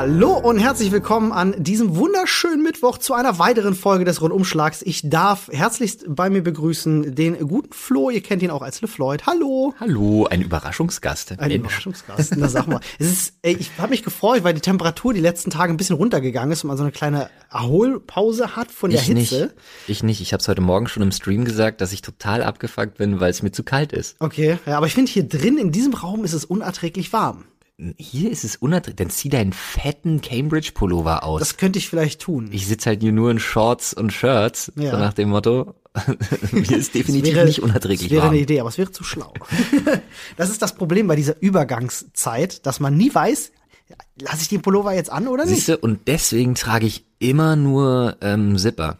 Hallo und herzlich willkommen an diesem wunderschönen Mittwoch zu einer weiteren Folge des Rundumschlags. Ich darf herzlichst bei mir begrüßen den guten Flo, ihr kennt ihn auch als LeFloid. Hallo. Hallo, ein Überraschungsgast. Ein Mensch. Überraschungsgast. Na sag mal, es ist, ey, ich habe mich gefreut, weil die Temperatur die letzten Tage ein bisschen runtergegangen ist und man so eine kleine Erholpause hat von der Ich Hitze. nicht. Ich nicht. Ich habe es heute Morgen schon im Stream gesagt, dass ich total abgefuckt bin, weil es mir zu kalt ist. Okay, ja, aber ich finde hier drin in diesem Raum ist es unerträglich warm. Hier ist es unerträglich. Dann zieh deinen fetten Cambridge-Pullover aus. Das könnte ich vielleicht tun. ich sitze halt hier nur in Shorts und Shirts, Ja. so nach dem Motto. mir ist definitiv wäre- nicht unerträglich Das wäre warm. eine Idee, aber es wäre zu schlau. das ist das Problem bei dieser Übergangszeit, dass man nie weiß, lasse ich den Pullover jetzt an oder nicht? Siehste, und deswegen trage ich immer nur ähm, Zipper.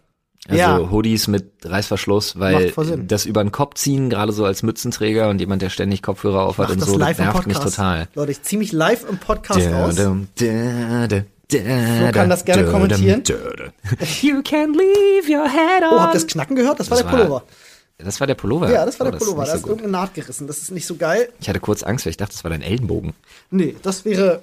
Also Ja. Hoodies mit Reißverschluss, weil das über den Kopf ziehen, gerade so als Mützenträger und jemand, der ständig Kopfhörer aufhat und das so, das live im nervt mich Podcast. total. Leute, ich ziehe mich live im Podcast aus. Flo kann das gerne kommentieren. You can leave your head on. Oh, habt ihr das Knacken gehört? Das war Das der war- Pullover. Das war der Pullover. Ja, das war Oh, der ist Pullover. Da so ist gut. irgendeine Naht gerissen. Das ist nicht so geil. Ich hatte kurz Angst, weil ich dachte, das war dein Ellenbogen. Nee, das wäre,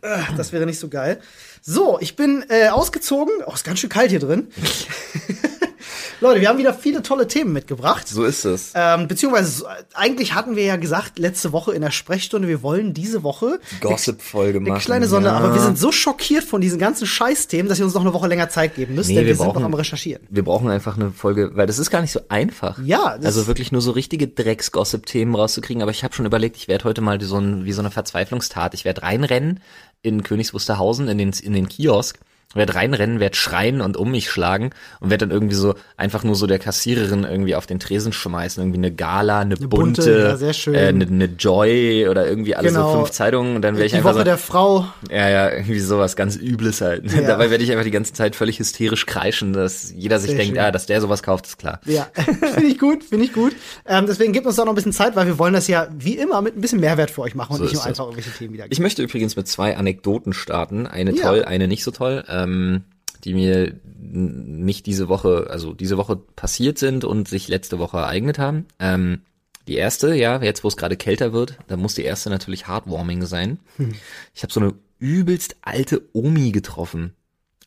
äh, das wäre nicht so geil. So, ich bin äh, ausgezogen. Oh, ist ganz schön kalt hier drin. Leute, wir haben wieder viele tolle Themen mitgebracht. So ist es. Ähm, beziehungsweise, eigentlich hatten wir ja gesagt, letzte Woche in der Sprechstunde, wir wollen diese Woche Gossip-Folge eine machen. kleine Sonne, ja. aber wir sind so schockiert von diesen ganzen Scheißthemen, dass wir uns noch eine Woche länger Zeit geben müssen, Nee, denn wir, wir sind noch brauchen- am Recherchieren. Wir brauchen einfach eine Folge, weil das ist gar nicht so einfach. Ja, das- also wirklich nur so richtige Drecks-Gossip-Themen rauszukriegen. Aber ich habe schon überlegt, ich werde heute mal so ein, wie so eine Verzweiflungstat. Ich werde reinrennen in Königs Wusterhausen in den in den Kiosk. Werde reinrennen, werde schreien und um mich schlagen und werde dann irgendwie so einfach nur so der Kassiererin irgendwie auf den Tresen schmeißen, irgendwie eine Gala, eine, bunte, bunte, ja, sehr schön. Äh, eine, eine Joy oder irgendwie alles Genau. so fünf Zeitungen und dann werde ich Die einfach Woche so, der Frau. ja, ja, irgendwie sowas ganz Übles halt. Ja. Dabei werde ich einfach die ganze Zeit völlig hysterisch kreischen, dass jeder sich Sehr denkt, schön. ja, dass der sowas kauft, ist klar. Ja, finde ich gut, finde ich gut. Ähm, deswegen gebt uns doch noch ein bisschen Zeit, weil wir wollen das ja wie immer mit ein bisschen Mehrwert für euch machen und So nicht nur das. einfach irgendwelche Themen wieder. Ich möchte übrigens mit zwei Anekdoten starten. Eine Ja. toll, eine nicht so toll, ähm, die mir nicht diese Woche, also diese Woche passiert sind und sich letzte Woche ereignet haben. Ähm, die erste, ja, jetzt wo es gerade kälter wird, da muss die erste natürlich Heartwarming sein. Hm. Ich habe so eine übelst alte Omi getroffen.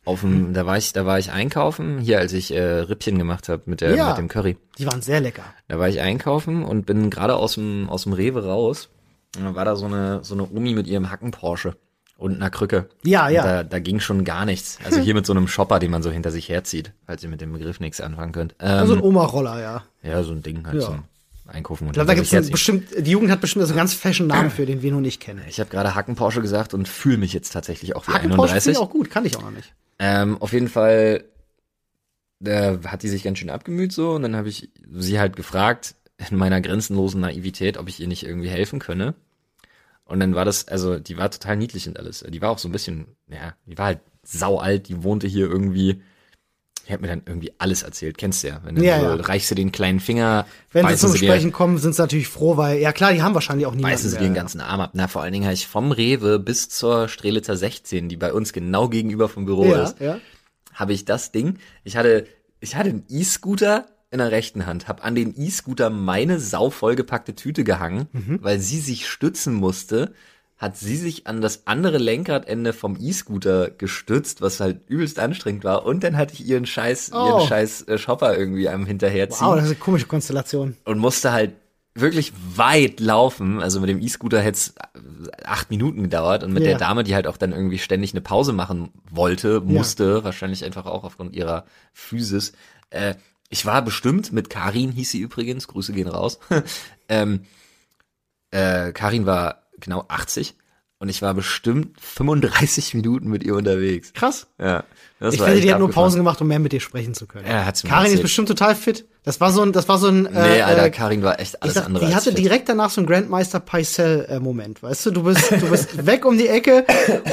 Auf Hm. dem, da war ich, da war ich einkaufen, hier als ich äh, Rippchen gemacht habe mit der Ja. mit dem Curry. Die waren sehr lecker. Da war ich einkaufen und bin gerade aus dem, aus dem Rewe raus. Und dann war da so eine, so eine Omi mit ihrem Hacken Porsche und einer Krücke. Ja, ja. Da, da ging schon gar nichts. Also hier mit so einem Shopper, den man so hinter sich herzieht, falls ihr mit dem Begriff nichts anfangen könnt. Ähm, Also ein Oma-Roller, ja. ja, so ein Ding halt Ja. zum Einkaufen und Ich glaube, da einen herziehen. bestimmt, die Jugend hat bestimmt so einen ganz fashion Namen für, den wir noch nicht kennen. Ich habe gerade Hacken Porsche gesagt und fühle mich jetzt tatsächlich auch wie Hacken Porsche finde 31. ich auch gut, kann ich auch noch nicht. Ähm, auf jeden Fall da hat die sich ganz schön abgemüht so und dann habe ich sie halt gefragt in meiner grenzenlosen Naivität, ob ich ihr nicht irgendwie helfen könne. Und dann war das, also die war total niedlich und alles. Die war auch so ein bisschen, ja, die war halt sau alt, die wohnte hier irgendwie. Die hat mir dann irgendwie alles erzählt, kennst du ja. Wenn du Ja, so, ja. reichst du den kleinen Finger, Wenn sie zum sie dir- Sprechen kommen, sind sie natürlich froh, weil, ja klar, die haben wahrscheinlich auch niemanden. beißen sie dir mehr. den ganzen Arm ab. Na, vor allen Dingen habe ich vom Rewe bis zur Strelitzer 16, die bei uns genau gegenüber vom Büro Ja, ist, ja. habe ich das Ding. Ich hatte, ich hatte einen E-Scooter in der rechten Hand, habe an den E-Scooter meine sau vollgepackte Tüte gehangen, Mhm. weil sie sich stützen musste. Hat sie sich an das andere Lenkradende vom E-Scooter gestützt, was halt übelst anstrengend war. Und dann hatte ich ihren scheiß, Oh. ihren scheiß äh, Shopper irgendwie am hinterherziehen Wow, das ist eine komische Konstellation. und musste halt wirklich weit laufen. Also mit dem E-Scooter hätte es acht Minuten gedauert und mit Ja. der Dame, die halt auch dann irgendwie ständig eine Pause machen wollte, musste, wahrscheinlich einfach auch aufgrund ihrer Physis. Äh, ich war bestimmt mit Karin, hieß sie übrigens, Grüße gehen raus. ähm, äh, Karin war genau 80 und ich war bestimmt 35 Minuten mit ihr unterwegs. Krass. Ja, das ich finde, die hat nur. Pausen gemacht, um mehr mit dir sprechen zu können. Ja, hat's mir Karin ist erzählt. bestimmt total fit. Das war so ein, das war so ein, Nee, äh, Alter, äh, Karin war echt alles sag, andere die hatte fit. direkt danach so einen Grandmeister Paisel-Moment, weißt du? Du bist, du bist weg um die Ecke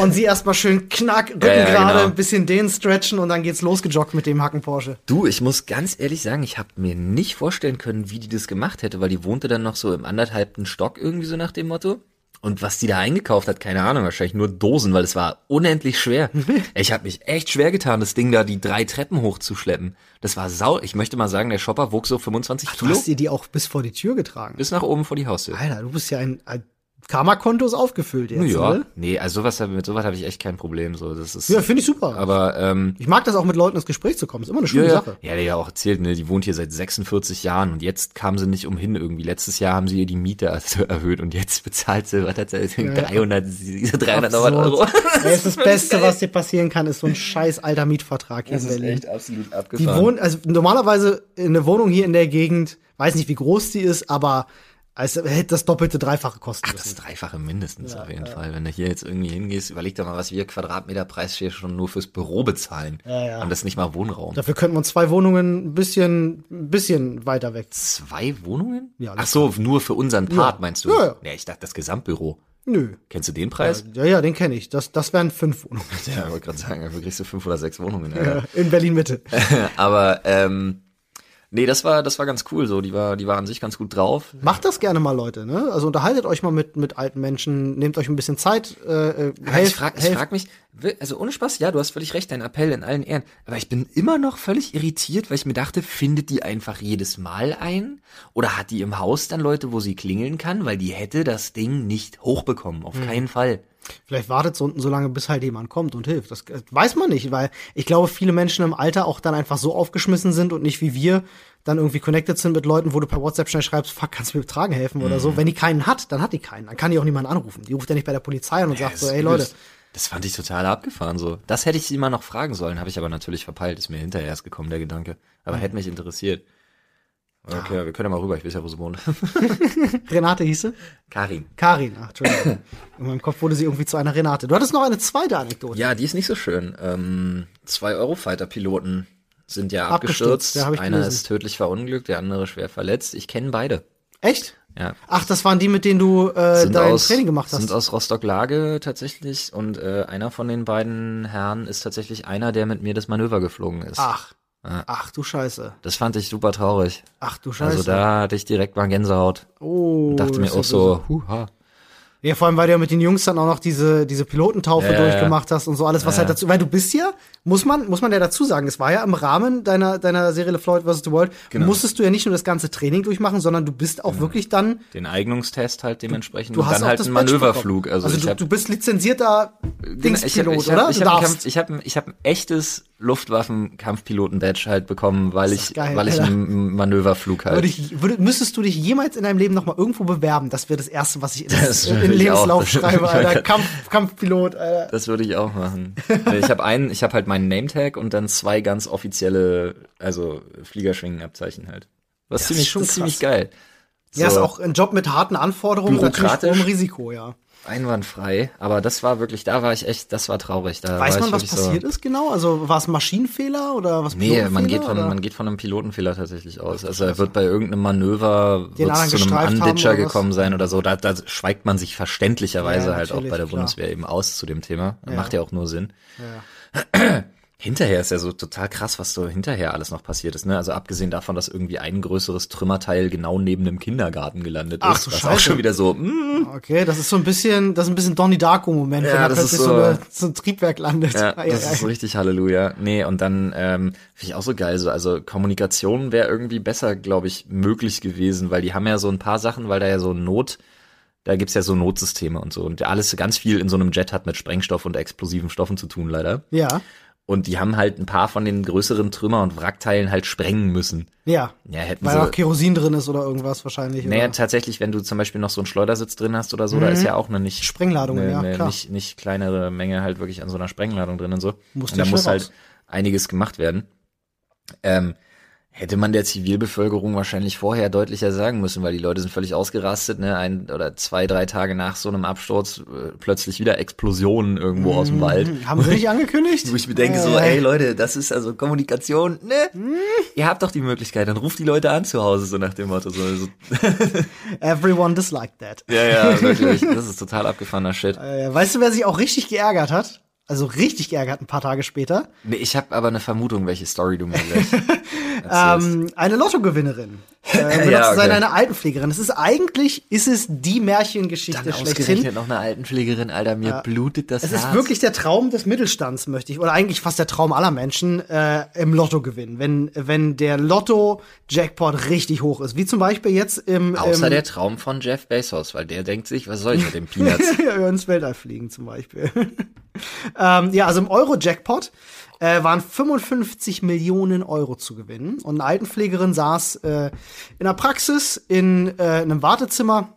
und sie erstmal schön knack, Rücken Ja, ja, gerade, genau. ein bisschen den stretchen und dann geht's losgejoggt mit dem Hacken Porsche. Du, ich muss ganz ehrlich sagen, ich habe mir nicht vorstellen können, wie die das gemacht hätte, weil die wohnte dann noch so im anderthalbten Stock irgendwie so nach dem Motto. Und was die da eingekauft hat, keine Ahnung, wahrscheinlich nur Dosen, weil es war unendlich schwer. ich habe mich echt schwer getan, das Ding da die drei Treppen hochzuschleppen. Das war sau. Ich möchte mal sagen, der Shopper wog so 25 Du Kilo hast dir die auch bis vor die Tür getragen. bis nach oben vor die Haustür. Alter, du bist ja ein, ein Karma-Konto ist aufgefüllt jetzt. ja, Ne? nee, also sowas, hab- mit sowas habe ich echt kein Problem. So, das ist. Ja, finde ich super. aber ähm, ich mag das auch mit Leuten ins Gespräch zu kommen. Ist immer eine schöne ja, Sache. ja, der ja auch erzählt, ne, die wohnt hier seit 46 Jahren und jetzt kam sie nicht umhin irgendwie. Letztes Jahr haben sie ihr die Miete also erhöht und jetzt bezahlt sie, was hat sie, 300, 300 noch was Euro. Absurd. Ey, ist das Beste, was dir passieren kann, ist so ein scheiß alter Mietvertrag hier Das in ist Berlin. echt absolut Die abgefahren. wohnen, also normalerweise eine Wohnung hier in der Gegend, weiß nicht, wie groß die ist, aber als hätte das doppelte, dreifache kosten Ach, das Dreifache mindestens auf jeden Fall. Wenn du hier jetzt irgendwie hingehst, überleg doch mal, was wir Quadratmeterpreis hier schon nur fürs Büro bezahlen. Ja, ja. Und das ist nicht mal Wohnraum. Dafür könnten wir uns zwei Wohnungen ein bisschen, ein bisschen weiter weg. Zwei Wohnungen? Ja, Ach so, nur für unseren Part, meinst du? Ja, ja. Nee, ich dachte das Gesamtbüro. Nö. Kennst du den Preis? Ja, ja, den kenne ich. Das, das wären fünf Wohnungen. Ja, ich wollte gerade sagen, dafür kriegst du fünf oder sechs Wohnungen. Alter. In Berlin Mitte. Aber ähm, nee, das war das war ganz cool. So, die war die war an sich ganz gut drauf. Macht das gerne mal, Leute. Ne? Also unterhaltet euch mal mit, mit alten Menschen, nehmt euch ein bisschen Zeit. Äh, äh, helft, ich frage ich frag mich, also ohne Spaß, ja, du hast völlig recht, dein Appell in allen Ehren. Aber ich bin immer noch völlig irritiert, weil ich mir dachte, findet die einfach jedes Mal ein? Oder hat die im Haus dann Leute, wo sie klingeln kann? Weil die hätte das Ding nicht hochbekommen, auf Hm. keinen Fall. Vielleicht wartet so, so lange, bis halt jemand kommt und hilft. Das weiß man nicht, weil ich glaube, viele Menschen im Alter auch dann einfach so aufgeschmissen sind und nicht wie wir dann irgendwie connected sind mit Leuten, wo du per WhatsApp schnell schreibst, fuck, kannst du mir betragen helfen oder Mhm. so. Wenn die keinen hat, dann hat die keinen. Dann kann die auch niemanden anrufen. Die ruft ja nicht bei der Polizei an und sagt Das so, ey Leute. Das fand ich total abgefahren so. Das hätte ich sie mal noch fragen sollen, habe ich aber natürlich verpeilt. Ist mir hinterher erst gekommen, der Gedanke. Aber hätte mich interessiert. Okay, wir können ja mal rüber, ich weiß ja, wo sie wohnt. Renate hieße? Karin. Karin, ach, Entschuldigung. In meinem Kopf wurde sie irgendwie zu einer Renate. Du hattest noch eine zweite Anekdote. Ja, die ist nicht so schön. Ähm, zwei Eurofighter-Piloten sind ja Abgestürzt, abgestürzt. ja, Einer gelesen. ist tödlich verunglückt, der andere schwer verletzt. Ich kenne beide. Echt? Ja. Ach, das waren die, mit denen du äh, dein Training gemacht hast. Sind aus Rostock-Lage tatsächlich und äh, einer von den beiden Herren ist tatsächlich einer, der mit mir das Manöver geflogen ist. Ach. Ach du Scheiße. Das fand ich super traurig. Ach du Scheiße. Also da hatte ich direkt mal Gänsehaut. oh, Und dachte mir auch ja so, huha. Ja, vor allem, weil du ja mit den Jungs dann auch noch diese, diese Pilotentaufe Ja, ja, durchgemacht hast und so alles, was Ja, halt ja. dazu, weil du bist ja, muss man, muss man ja dazu sagen, es war ja im Rahmen deiner, deiner Serie Floyd vs. The World, Genau. musstest du ja nicht nur das ganze Training durchmachen, sondern du bist auch wirklich dann, Den Eignungstest halt dementsprechend du und hast dann halt einen Manöverflug. Also, ich du, hab, du bist lizenzierter Dingspilot, ich hab, oder? Ich du habe ich hab, ich hab ein echtes Luftwaffen-Kampfpiloten-Badge halt bekommen, weil ich, geil, weil ich Alter. einen Manöverflug halt. Würde ich, würde, müsstest du dich jemals in deinem Leben noch mal irgendwo bewerben? Das wäre das Erste, was ich in, Das in den auch. Lebenslauf Das- schreibe, Alter. Kampf, Kampfpilot, Alter. Das würde ich auch machen. Ich habe einen, ich habe halt meinen Nametag und dann zwei ganz offizielle, also Fliegerschwingenabzeichen halt. Was ist ziemlich, schon ziemlich geil. Ja, ist So. auch ein Job mit harten Anforderungen, natürlich hohem Risiko, ja. Einwandfrei, aber das war wirklich, da war ich echt, das war traurig. Da Weiß war man, ich was passiert so, ist genau? Also war es ein Maschinenfehler oder was Nee, man geht von, oder? man geht von einem Pilotenfehler tatsächlich aus. Also er wird bei irgendeinem Manöver zu einem was? gekommen sein oder so. Da, da schweigt man sich verständlicherweise Ja, halt auch bei der klar. Bundeswehr eben aus zu dem Thema. Ja. Macht ja auch nur Sinn. Ja. Hinterher ist ja so total krass, was so hinterher alles noch passiert ist. Ne? Also abgesehen davon, dass irgendwie ein größeres Trümmerteil genau neben dem Kindergarten gelandet Ach, ist. du was Scheiße. auch schon wieder so, mm, Okay, das ist so ein bisschen, das ist ein bisschen Donnie Darko Moment, Ja, wenn da plötzlich so, so- eine, so ein Triebwerk landet. Ja, Ei, das ei, ist ei. richtig Halleluja. Nee, und dann ähm, finde ich auch so geil. So, also Kommunikation wäre irgendwie besser, glaube ich, möglich gewesen, weil die haben ja so ein paar Sachen, weil da ja so Not, da gibt's ja so Notsysteme und so. Und alles ganz viel in so einem Jet hat mit Sprengstoff und explosiven Stoffen zu tun, leider. Ja, Und die haben halt ein paar von den größeren Trümmer- und Wrackteilen halt sprengen müssen. ja. Ja, hätten Weil sie. auch Kerosin drin ist oder irgendwas wahrscheinlich. Naja, oder? tatsächlich, wenn du zum Beispiel noch so einen Schleudersitz drin hast oder so, da ist ja auch eine nicht Sprengladungen, eine, ja, eine klar. nicht, nicht kleinere Menge halt wirklich an so einer Sprengladung drin und so. Muss und da muss schnell halt raus. einiges gemacht werden. Ähm, hätte man der Zivilbevölkerung wahrscheinlich vorher deutlicher sagen müssen, weil die Leute sind völlig ausgerastet, ne? Ein oder zwei, drei Tage nach so einem Absturz äh, plötzlich wieder Explosionen irgendwo aus dem Wald. Hm, Haben sie nicht angekündigt? Wo ich mir denke so, Äh, ey Leute, das ist also Kommunikation, ne? Ihr habt doch die Möglichkeit, dann ruft die Leute an zu Hause, so nach dem Motto. So, so. Everyone disliked that. Ja, ja, wirklich. Das ist total abgefahrener Shit. Äh, weißt du, wer sich auch richtig geärgert hat? Also richtig geärgert ein paar Tage später. Nee, ich habe aber eine Vermutung, welche Story du mir gleich. Ähm, eine Lottogewinnerin. Äh, benutzt Ja, okay. seine eine Altenpflegerin. Es ist eigentlich, ist es die Märchengeschichte Dann schlechthin. noch eine Altenpflegerin, Alter, mir blutet das Es Herz. ist wirklich der Traum des Mittelstands, möchte ich, oder eigentlich fast der Traum aller Menschen, äh, im Lotto gewinnen. Wenn, wenn der Lotto-Jackpot richtig hoch ist. Wie zum Beispiel jetzt im, Außer im der Traum von Jeff Bezos, weil der denkt sich, was soll ich mit den Peanuts? ja, ins Weltall fliegen zum Beispiel. ähm, ja, also im Euro-Jackpot äh, waren 55 Millionen Euro zu gewinnen. Und eine Altenpflegerin saß äh, in der Praxis in äh, einem Wartezimmer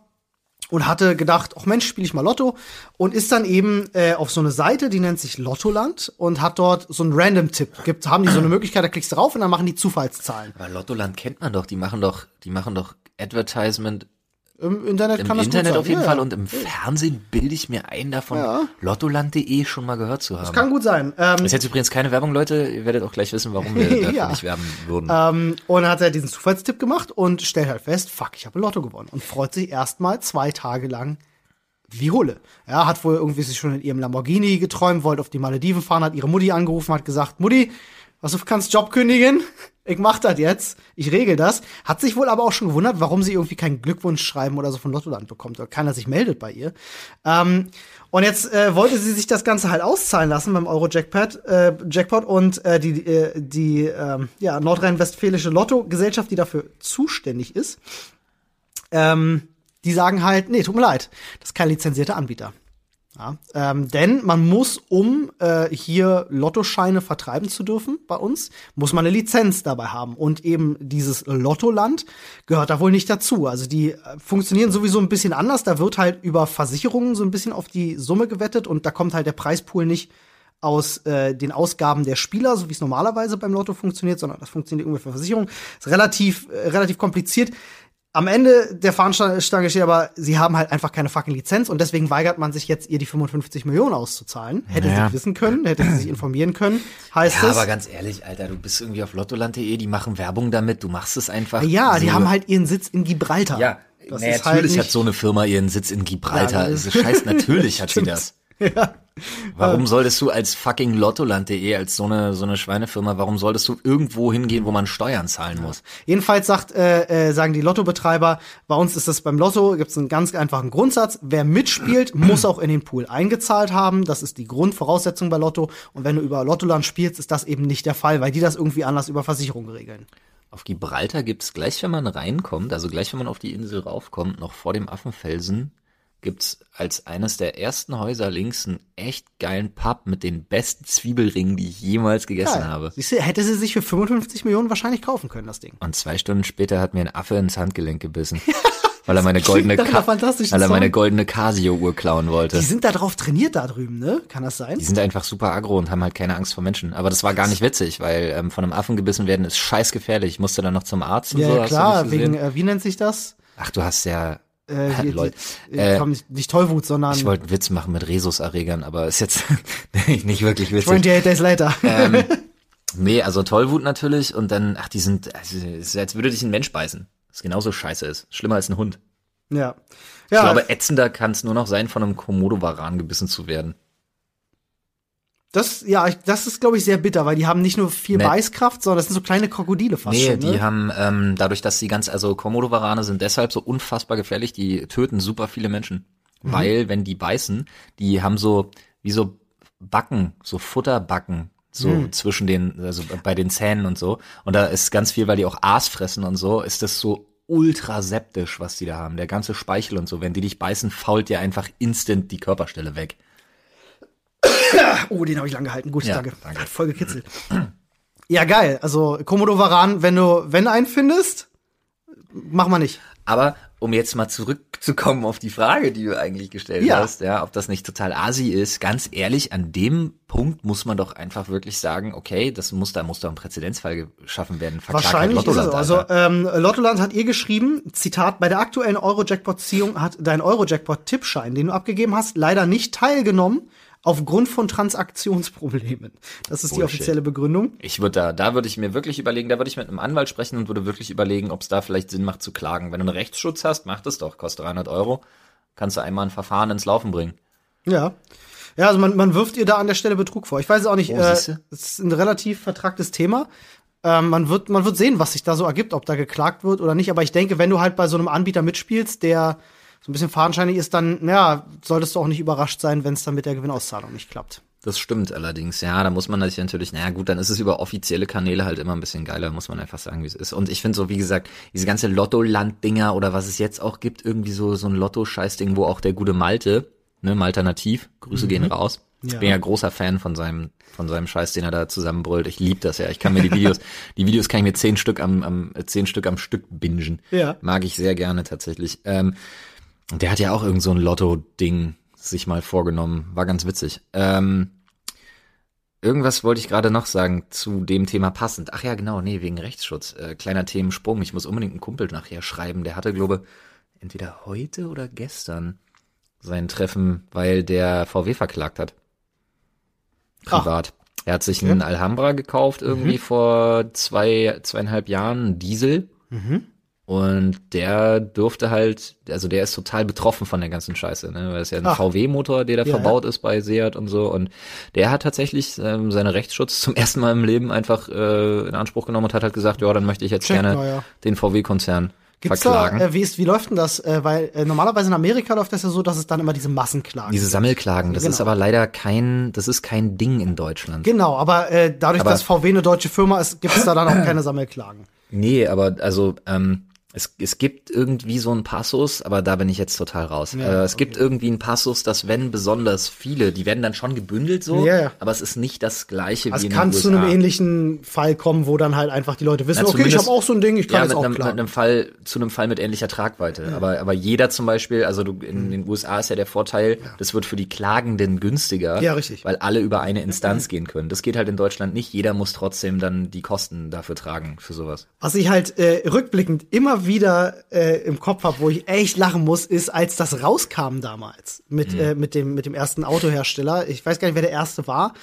und hatte gedacht, ach Mensch, spiele ich mal Lotto und ist dann eben äh, auf so eine Seite, die nennt sich Lottoland und hat dort so einen Random-Tipp. Gibt, haben die so eine Möglichkeit, da klickst du drauf und dann machen die Zufallszahlen. Aber Lottoland kennt man doch, die machen doch, die machen doch Advertisement Im Internet im kann das Internet gut sein. auf jeden ja, Fall ja. und im Fernsehen bilde ich mir ein, davon Ja. lottoland.de schon mal gehört zu haben. Kann gut sein. Ähm, Das ist jetzt übrigens keine Werbung, Leute. Ihr werdet auch gleich wissen, warum wir dafür nicht werben würden. Ähm, und dann hat er diesen Zufallstipp gemacht und stellt halt fest, fuck, ich habe Lotto gewonnen. Und freut sich erstmal zwei Tage lang wie Hulle. Ja, hat wohl irgendwie sich schon in ihrem Lamborghini geträumt, wollte auf die Malediven fahren, hat ihre Mutti angerufen, hat gesagt, Mutti, was du kannst Job kündigen? Ich mach das jetzt. Ich regel das. Hat sich wohl aber auch schon gewundert, warum sie irgendwie kein Glückwunschschreiben oder so von Lottoland bekommt oder keiner sich meldet bei ihr. Ähm, und jetzt äh, wollte sie sich das Ganze halt auszahlen lassen beim Euro-Jackpot äh, Jackpot und äh, die, äh, die ähm, ja, nordrhein-westfälische Lotto-Gesellschaft, die dafür zuständig ist, ähm, die sagen halt, nee, tut mir leid, das ist kein lizenzierter Anbieter. Ja, ähm, denn man muss, um äh, hier Lottoscheine vertreiben zu dürfen bei uns, muss man eine Lizenz dabei haben. Und eben dieses Lottoland gehört da wohl nicht dazu. Also die äh, funktionieren sowieso ein bisschen anders. Da wird halt über Versicherungen so ein bisschen auf die Summe gewettet und da kommt halt der Preispool nicht aus äh, den Ausgaben der Spieler, so wie es normalerweise beim Lotto funktioniert, sondern das funktioniert irgendwie für Versicherungen. Ist relativ, äh, relativ kompliziert. Am Ende der Fahnenstange steht aber, sie haben halt einfach keine fucking Lizenz und deswegen weigert man sich jetzt, ihr die 55 Millionen auszuzahlen. Hätte Naja. sie wissen können, hätte sie sich informieren können, heißt ja, es. aber ganz ehrlich, Alter, du bist irgendwie auf lottoland.de, die machen Werbung damit, du machst es einfach. ja, die so. haben halt ihren Sitz in Gibraltar. Ja, Das naja, ist halt natürlich nicht- hat so eine Firma ihren Sitz in Gibraltar. Ja, das das ist scheiß, natürlich hat sie das. Ja. Warum solltest du als fucking lottoland.de, als so eine, so eine Schweinefirma, warum solltest du irgendwo hingehen, wo man Steuern zahlen muss? Jedenfalls sagt, äh, äh, sagen die Lottobetreiber, bei uns ist das beim Lotto, gibt es einen ganz einfachen Grundsatz. Wer mitspielt, muss auch in den Pool eingezahlt haben. Das ist die Grundvoraussetzung bei Lotto. Und wenn du über Lottoland spielst, ist das eben nicht der Fall, weil die das irgendwie anders über Versicherungen regeln. Auf Gibraltar gibt's gleich, wenn man reinkommt, also gleich, wenn man auf die Insel raufkommt, noch vor dem Affenfelsen, gibt's als eines der ersten Häuser links einen echt geilen Pub mit den besten Zwiebelringen, die ich jemals gegessen habe. Siehst du, hätte sie sich für 55 Millionen wahrscheinlich kaufen können, das Ding. Und zwei Stunden später hat mir ein Affe ins Handgelenk gebissen. weil er meine goldene, Ka weil er meine goldene Casio-Uhr klauen wollte. Die sind da drauf trainiert da drüben, ne? Kann das sein? Die sind einfach super aggro und haben halt keine Angst vor Menschen. Aber das war gar nicht witzig, weil ähm, von einem Affen gebissen werden ist scheiß gefährlich. Ich musste dann noch zum Arzt und Ja, so. ja klar, wegen, äh, wie nennt sich das? Ach, du hast ja. Äh, hier, Lol. die, Äh, komm, nicht, Tollwut, sondern Ich wollte einen Witz machen mit Rhesuserregern, aber ist jetzt nicht wirklich witzig. 28 Days Later. Ähm, nee, also Tollwut natürlich und dann, ach, die sind, also, ist, als würde dich ein Mensch beißen. Was genauso scheiße ist. Schlimmer als ein Hund. ja. Ich Ja, glaube, ätzender kann es nur noch sein, von einem Komodo-Varan gebissen zu werden. Das, ja, das ist, glaube ich, sehr bitter, weil die haben nicht nur viel Nee. Beißkraft, sondern das sind so kleine Krokodile fast Nee, schon. die ne? haben, ähm, dadurch, dass sie ganz, also Komodo-Varane sind deshalb so unfassbar gefährlich, die töten super viele Menschen. Mhm. Weil, wenn die beißen, die haben so, wie so Backen, so Futterbacken, so Mhm. zwischen den, also bei den Zähnen und so. Und da ist ganz viel, weil die auch Aas fressen und so, ist das so ultra septisch, was die da haben. Der ganze Speichel und so. Wenn die dich beißen, fault dir einfach instant die Körperstelle weg. Oh, den habe ich lang gehalten. Gut, Ja, danke. danke. Voll gekitzelt. ja, geil. Also Komodo Varan, wenn du, wenn einen findest, mach mal nicht. Aber um jetzt mal zurückzukommen auf die Frage, die du eigentlich gestellt Ja. hast, ja, ob das nicht total asi ist, ganz ehrlich, an dem Punkt muss man doch einfach wirklich sagen, okay, das muss da muss da ein Präzedenzfall geschaffen werden. Verklagt Wahrscheinlich halt ist es so. Lottoland, Also ähm, Lottoland hat ihr geschrieben, Zitat, bei der aktuellen Euro-Jackpot-Ziehung hat dein Euro-Jackpot-Tippschein, den du abgegeben hast, leider nicht teilgenommen aufgrund von Transaktionsproblemen. Das ist die Bullshit. offizielle Begründung. ich würde da, da würde ich mir wirklich überlegen, da würde ich mit einem Anwalt sprechen und würde wirklich überlegen, ob es da vielleicht Sinn macht zu klagen. Wenn du einen Rechtsschutz hast, mach das doch, kostet 300 Euro, kannst du einmal ein Verfahren ins Laufen bringen. Ja. Ja, also man, man wirft ihr da an der Stelle Betrug vor. Ich weiß auch nicht, Oh, äh, es ist ein relativ vertragtes Thema. Ähm, man wird, man wird sehen, was sich da so ergibt, ob da geklagt wird oder nicht. Aber ich denke, wenn du halt bei so einem Anbieter mitspielst, der so ein bisschen fadenscheinig ist, dann, ja, solltest du auch nicht überrascht sein, wenn es dann mit der Gewinnauszahlung nicht klappt. Das stimmt allerdings, ja, da muss man sich natürlich, naja gut, dann ist es über offizielle Kanäle halt immer ein bisschen geiler, muss man einfach sagen, wie es ist. Und ich finde so, wie gesagt, diese ganze Lotto-Land-Dinger oder was es jetzt auch gibt, irgendwie so, so ein Lotto-Scheiß-Ding, wo auch der gute Malte, ne, Malternativ, Grüße gehen raus. Ich Ja. bin ja großer Fan von seinem, von seinem Scheiß, den er da zusammenbrüllt. Ich lieb das ja. Ich kann mir die Videos, die Videos kann ich mir zehn Stück am, am zehn Stück am Stück bingen. Ja. Mag ich sehr gerne tatsächlich. Ähm, der hat ja auch irgend so ein Lotto-Ding sich mal vorgenommen. War ganz witzig. Ähm, irgendwas wollte ich gerade noch sagen zu dem Thema passend. Ach ja, genau, nee, wegen Rechtsschutz. Äh, kleiner Themensprung. Ich muss unbedingt einen Kumpel nachher schreiben. Der hatte, glaube entweder heute oder gestern sein Treffen, weil der VW verklagt hat. Privat. Er hat sich einen Alhambra gekauft irgendwie vor zwei, zweieinhalb Jahren, Diesel. Und der durfte halt, also der ist total betroffen von der ganzen Scheiße, ne? Weil es ja ein. VW-Motor, der da Ja, verbaut ist bei Seat und so. Und der hat tatsächlich ähm, seine Rechtsschutz zum ersten Mal im Leben einfach äh, in Anspruch genommen und hat halt gesagt, ja, dann möchte ich jetzt Check gerne ja. den VW-Konzern Gibt's verklagen. da, äh, wie, ist, wie läuft denn das? Äh, weil äh, normalerweise in Amerika läuft das ja so, dass es dann immer diese Massenklagen Diese. Sammelklagen, das Genau. ist aber leider kein, das ist kein Ding in Deutschland. Genau, aber äh, dadurch, Aber- dass VW eine deutsche Firma ist, gibt es da dann auch keine Sammelklagen. Nee, aber also ähm, es, es gibt irgendwie so einen Passus, aber da bin ich jetzt total raus. Ja, äh, es gibt irgendwie einen Passus, dass wenn besonders viele, die werden dann schon gebündelt so, Ja, ja. aber es ist nicht das gleiche Also wie in kann den zu USA. einem ähnlichen Fall kommen, wo dann halt einfach die Leute wissen, Na, okay, ich habe auch so ein Ding, ich kann ja, jetzt mit auch einem, mit klagen. einem Fall, zu einem Fall mit ähnlicher Tragweite. Aber, aber jeder zum Beispiel, also du, in den USA ist ja der Vorteil, das wird für die Klagenden günstiger. Ja, richtig. Weil alle über eine Instanz gehen können. Das geht halt in Deutschland nicht. Jeder muss trotzdem dann die Kosten dafür tragen, für sowas. Was ich halt äh, rückblickend immer wieder äh, im Kopf habe, wo ich echt lachen muss, ist, als das rauskam damals mit, Mhm. äh, mit, dem, mit dem ersten Autohersteller. Ich weiß gar nicht, wer der erste war,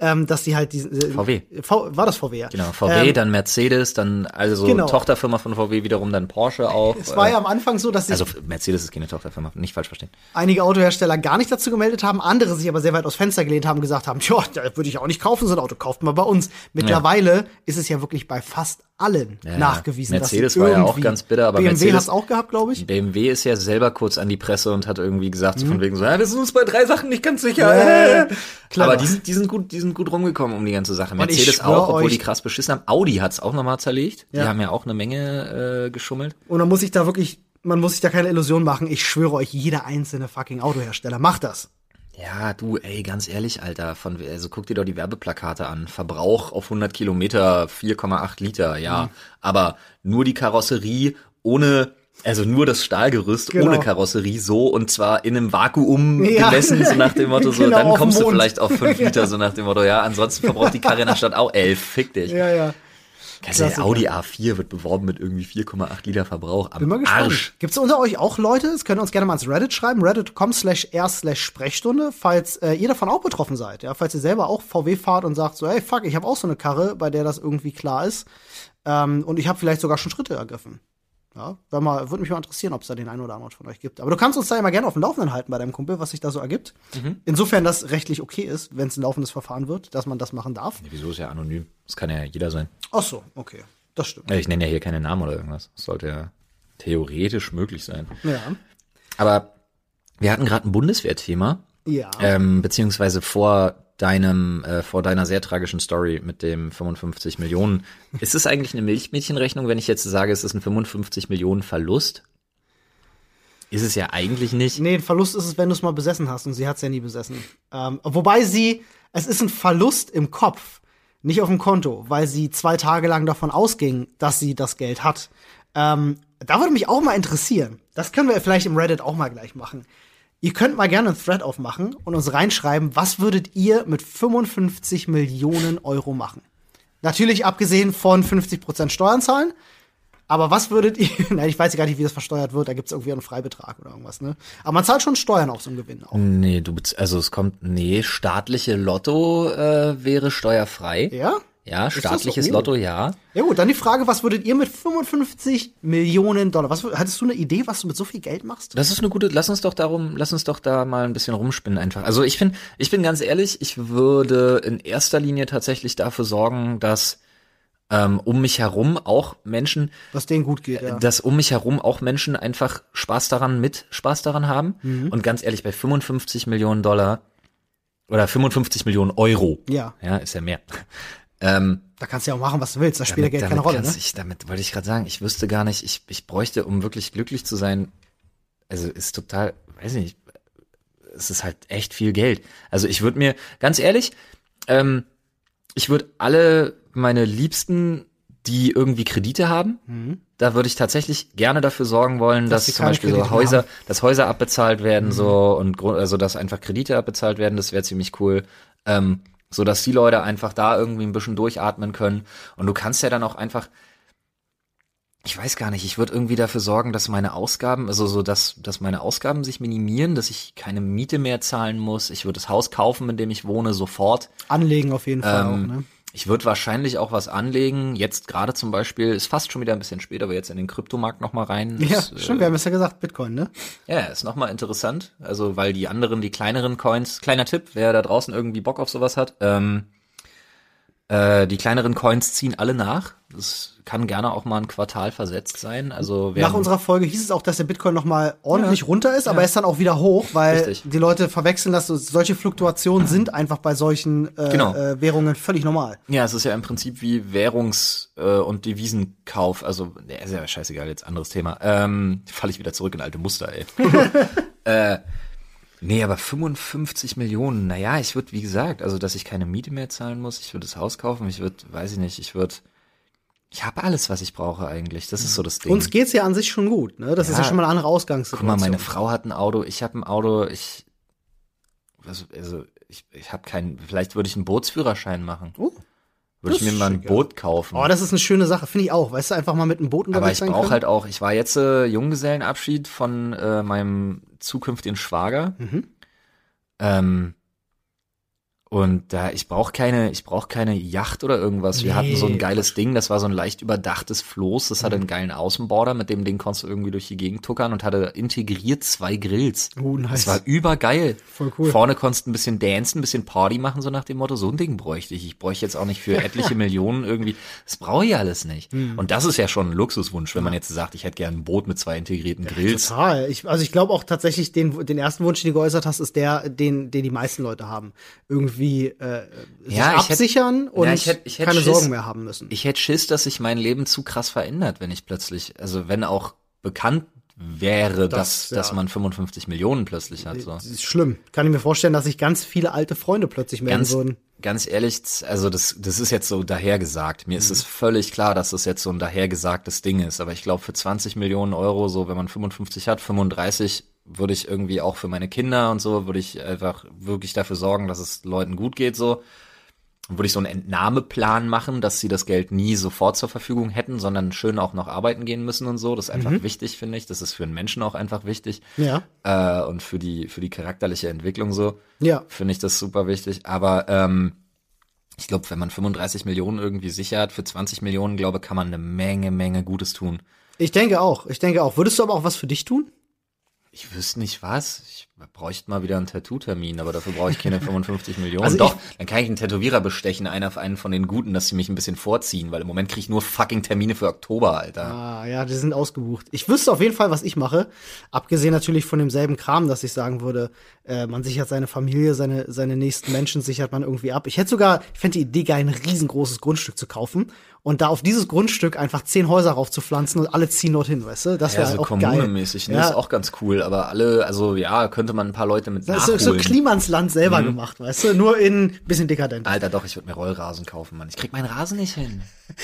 ähm, dass die halt diese. Äh, VW. V, war das VW, ja. Genau, VW, Ähm, dann Mercedes, dann also Genau. Tochterfirma von VW wiederum dann Porsche auch. es war äh, ja am Anfang so, dass sich also Mercedes ist keine Tochterfirma, nicht falsch verstehen. einige Autohersteller gar nicht dazu gemeldet haben, andere sich aber sehr weit aus Fenster gelehnt haben und gesagt haben, tja, da würde ich auch nicht kaufen, so ein Auto kauft mal bei uns. Mittlerweile ist es ja wirklich bei fast allen Ja, nachgewiesen. Mercedes sie war ja auch ganz bitter, aber BMW Mercedes- hat's auch gehabt, glaube ich. BMW ist ja selber kurz an die Presse und hat irgendwie gesagt, so von wegen so, ja, wir sind uns bei drei Sachen nicht ganz sicher. Mhm. Äh. Aber die sind, die sind gut, die sind gut rumgekommen um die ganze Sache. Mercedes auch, obwohl euch- die krass beschissen haben. Audi hat's auch nochmal zerlegt. Die Ja. haben ja auch eine Menge äh, geschummelt. Und dann muss ich da wirklich, man muss sich da keine Illusion machen. Ich schwöre euch, jeder einzelne fucking Autohersteller macht das. Ja, du, ey, ganz ehrlich, Alter, von, also guck dir doch die Werbeplakate an. Verbrauch auf 100 Kilometer 4,8 Liter, ja. Mhm. Aber nur die Karosserie ohne, also nur das Stahlgerüst Genau. ohne Karosserie so und zwar in einem Vakuum Ja. gemessen, so nach dem Motto, so, Genau, dann kommst du vielleicht auf 5 Ja. Liter, so nach dem Motto, ja, ansonsten verbraucht die Karre in der Stadt auch 11, fick dich. Ja, ja. Also der. Audi A4 wird beworben mit irgendwie 4,8 Liter Verbrauch am Bin mal gespannt. Arsch. Gibt's unter euch auch Leute? Das könnt ihr uns gerne mal ins Reddit schreiben. Reddit.com slash r slash Sprechstunde, falls äh, ihr davon auch betroffen seid. Ja, falls ihr selber auch VW fahrt und sagt so, hey, fuck, ich habe auch so eine Karre, bei der das irgendwie klar ist. Ähm, und ich habe vielleicht sogar schon Schritte ergriffen. Ja, wär mal, würde mich mal interessieren, ob es da den einen oder anderen von euch gibt. Aber du kannst uns da immer gerne auf dem Laufenden halten bei deinem Kumpel, was sich da so ergibt. Insofern das rechtlich okay ist, wenn es ein laufendes Verfahren wird, dass man das machen darf. Wieso ist ja anonym? Das kann ja jeder sein. Ach so, okay. Das stimmt. Ich nenne ja hier keine Namen oder irgendwas. Das sollte ja theoretisch möglich sein. Ja. Aber wir hatten gerade ein Bundeswehrthema, Ja. ähm, beziehungsweise vor deinem, äh, vor deiner sehr tragischen Story mit dem 55 Millionen. Ist es eigentlich eine Milchmädchenrechnung, wenn ich jetzt sage, es ist ein 55 Millionen Verlust? Ist es ja eigentlich nicht. Nee, ein Verlust ist es, wenn du es mal besessen hast und sie hat es ja nie besessen. Ähm, wobei sie, es ist ein Verlust im Kopf, nicht auf dem Konto, weil sie zwei Tage lang davon ausging, dass sie das Geld hat. Ähm, da würde mich auch mal interessieren. Das können wir vielleicht im Reddit auch mal gleich machen. Ihr könnt mal gerne einen Thread aufmachen und uns reinschreiben, was würdet ihr mit 55 Millionen Euro machen? Natürlich abgesehen von 50% Steuern zahlen. Aber was würdet ihr, nein, ich weiß ja gar nicht, wie das versteuert wird, da gibt es irgendwie einen Freibetrag oder irgendwas, ne? Aber man zahlt schon Steuern auf so einen Gewinn auch. Nee, du, also es kommt, nee, staatliche Lotto äh, wäre steuerfrei. Ja? Ja, so? staatliches Oh. Lotto, ja. Ja gut, dann die Frage, was würdet ihr mit 55 Millionen Dollar, was, hattest du eine Idee, was du mit so viel Geld machst? Das ist eine gute, lass uns doch darum, lass uns doch da mal ein bisschen rumspinnen einfach. Also ich bin, ich bin ganz ehrlich, ich würde in erster Linie tatsächlich dafür sorgen, dass ähm, um mich herum auch Menschen, Was denen gut geht, ja. dass um mich herum auch Menschen einfach Spaß daran, mit Spaß daran haben. Mhm. Und ganz ehrlich, bei 55 Millionen Dollar oder 55 Millionen Euro, Ja, ja, ist ja mehr. Ähm, da kannst du ja auch machen, was du willst, da spielt ja Geld keine Rolle, ne? Ich, damit wollte ich gerade sagen, ich wüsste gar nicht, ich, ich bräuchte, um wirklich glücklich zu sein, also ist total, weiß nicht, es ist halt echt viel Geld. Also ich würde mir, ganz ehrlich, ähm, ich würde alle meine Liebsten, die irgendwie Kredite haben, da würde ich tatsächlich gerne dafür sorgen wollen, Mhm. Dass dass, zum Beispiel so Kredite mehr Häuser, haben. Mhm. dass Häuser abbezahlt werden so und also dass einfach Kredite abbezahlt werden, das wäre ziemlich cool. Ähm, so dass die Leute einfach da irgendwie ein bisschen durchatmen können. Und du kannst ja dann auch einfach, ich weiß gar nicht, ich würde irgendwie dafür sorgen, dass meine Ausgaben, also so, dass, dass meine Ausgaben sich minimieren, dass ich keine Miete mehr zahlen muss. Ich würde das Haus kaufen, in dem ich wohne, sofort. Anlegen auf jeden Fall Ähm, auch, ne? Ich würde wahrscheinlich auch was anlegen. Jetzt gerade zum Beispiel, ist fast schon wieder ein bisschen später, aber jetzt in den Kryptomarkt noch mal rein. Ja, ist, stimmt, wir haben es ja gesagt, Bitcoin, ne? ja, ist nochmal interessant. Also, weil die anderen, die kleineren Coins, kleiner Tipp, wer da draußen irgendwie Bock auf sowas hat, ähm, äh, die kleineren Coins ziehen alle nach. Das kann gerne auch mal ein Quartal versetzt sein. Also, Nach unserer Folge hieß es auch, dass der Bitcoin noch mal ordentlich runter ist, aber er ist dann auch wieder hoch, weil Richtig. die Leute verwechseln das. so- Solche Fluktuationen sind einfach bei solchen äh, Genau. äh, Währungen völlig normal. Ja, es ist ja im Prinzip wie Währungs- äh, und Devisenkauf. Also, ist ja scheißegal, jetzt anderes Thema. Ähm, falle ich wieder zurück in alte Muster, ey. nee, aber 55 Millionen, naja, ich würde, wie gesagt, also, dass ich keine Miete mehr zahlen muss, ich würde das Haus kaufen, ich würde, weiß ich nicht, ich würde, ich habe alles, was ich brauche eigentlich. Das ist so das Ding. Uns geht's ja an sich schon gut, ne? Das ist ja Ja. schon mal eine andere Guck Ausgangssituation. mal, meine Frau hat ein Auto, ich habe ein Auto, ich, also, also ich, ich habe keinen, vielleicht würde ich einen Bootsführerschein machen. Oh, Würde ich mir mal ein schick, ja. Boot kaufen. oh, das ist eine schöne Sache, finde ich auch. Weißt du, einfach mal mit einem Boot Aber unterwegs ich sein brauche halt auch, ich war jetzt äh, Junggesellenabschied von äh, meinem zukünftigen Schwager. Mhm. Ähm, und da, ich brauche keine, ich brauche keine Yacht oder irgendwas. Wir Nee, hatten so ein geiles Ding, das war so ein leicht überdachtes Floß, das hatte einen geilen Außenborder, mit dem Ding konntest du irgendwie durch die Gegend tuckern und hatte integriert zwei Grills. Oh, nice. Das war übergeil. Voll cool. Vorne konntest du ein bisschen dancen, ein bisschen Party machen, so nach dem Motto, so ein Ding bräuchte ich. Ich bräuchte jetzt auch nicht für etliche Millionen irgendwie. Das brauche ich alles nicht. Hm. Und das ist ja schon ein Luxuswunsch, wenn man jetzt sagt, ich hätte gern ein Boot mit zwei integrierten Grills. Total. Ich, also ich glaube auch tatsächlich, den, den ersten Wunsch, den du geäußert hast, ist der, den, den die meisten Leute haben. Irgendwie äh, sich Ja, ich hätt- absichern und Ja, ich hätt- ich hätt keine Schiss. Sorgen mehr haben müssen. Ich hätte Schiss, dass sich mein Leben zu krass verändert, wenn ich plötzlich, also wenn auch bekannt wäre, Das, dass, ja. dass man 55 Millionen plötzlich hat. So. Das ist schlimm. Kann ich mir vorstellen, dass sich ganz viele alte Freunde plötzlich melden Ganz, würden. ganz ehrlich, also das, das ist jetzt so dahergesagt. Mir ist es völlig klar, dass das jetzt so ein dahergesagtes Ding ist. Aber ich glaube, für 20 Millionen Euro, so wenn man 55 hat, 35, würde ich irgendwie auch für meine Kinder und so, würde ich einfach wirklich dafür sorgen, dass es Leuten gut geht, so. Würde ich so einen Entnahmeplan machen, dass sie das Geld nie sofort zur Verfügung hätten, sondern schön auch noch arbeiten gehen müssen und so. Das ist einfach wichtig, finde ich. Das ist für einen Menschen auch einfach wichtig. Ja. Äh, und für die, für die charakterliche Entwicklung so Ja. finde ich das super wichtig. Aber ähm, ich glaube, wenn man 35 Millionen irgendwie sicher hat, für 20 Millionen, glaube kann man eine Menge, Menge Gutes tun. Ich denke auch. Ich denke auch. Würdest du aber auch was für dich tun? Ich wüsste nicht was. Ich bräuchte mal wieder einen Tattoo-Termin, aber dafür brauche ich keine 55 Millionen. Also Doch, dann kann ich einen Tätowierer bestechen, einer auf einen von den Guten, dass sie mich ein bisschen vorziehen, weil im Moment kriege ich nur fucking Termine für Oktober, Alter. Ah, ja, die sind ausgebucht. Ich wüsste auf jeden Fall, was ich mache. Abgesehen natürlich von demselben Kram, dass ich sagen würde, äh, man sichert seine Familie, seine, seine nächsten Menschen sichert man irgendwie ab. Ich hätte sogar, ich fände die Idee geil, ein riesengroßes Grundstück zu kaufen und da auf dieses Grundstück einfach zehn Häuser raufzupflanzen und alle ziehen dorthin, weißt du? Das Ja, wäre so auch geil. kommunemäßig, ne? Ja. Ist auch ganz cool, aber alle, also ja, könnte man ein paar Leute mit Das ist so, nachholen. so Klimansland selber Mhm. gemacht, weißt du? Nur in bisschen dekadent. Alter, doch, ich würde mir Rollrasen kaufen, Mann. Ich krieg meinen Rasen nicht hin.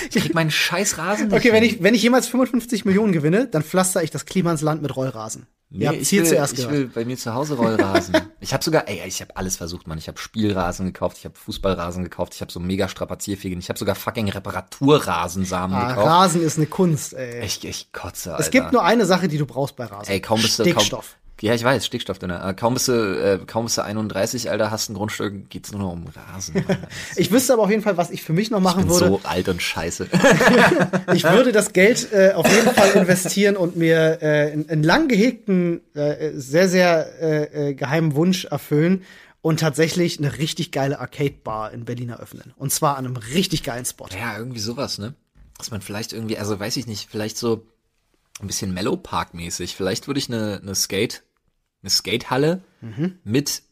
Ich krieg meinen scheiß Rasen nicht Okay, hin. wenn ich, wenn ich jemals 55 Millionen gewinne, dann pflaster ich das Klimansland mit Rollrasen. Nee, habt's ich hier will, zuerst ich gehört. will bei mir zu Hause Rollrasen. ich habe sogar, ey, ich habe alles versucht, Mann. Ich habe Spielrasen gekauft, ich habe Fußballrasen gekauft, ich habe so mega strapazierfähigen, ich habe sogar fucking Reparaturrasensamen Ah, gekauft. Rasen ist eine Kunst, ey. Ich, ich kotze, Alter. Es gibt nur eine Sache, die du brauchst bei Rasen. Ey, kaum bist du, Stickstoff. Ja, ich weiß, Stickstoffdünner. Äh, Kaum bist du, äh, kaum bist du 31, Alter, hast ein Grundstück, geht's nur noch um Rasen. Ich wüsste aber auf jeden Fall, was ich für mich noch Ich machen bin würde. so alt und scheiße. Ich würde das Geld äh, auf jeden Fall investieren und mir äh, einen, einen lang gehegten, äh, sehr, sehr äh, äh, geheimen Wunsch erfüllen und tatsächlich eine richtig geile Arcade-Bar in Berlin eröffnen. Und zwar an einem richtig geilen Spot. Ja, irgendwie sowas, ne? Dass man vielleicht irgendwie, also weiß ich nicht, vielleicht so ein bisschen Mellow Park mäßig. Vielleicht würde ich eine, eine Skate, eine Skatehalle Mhm. mit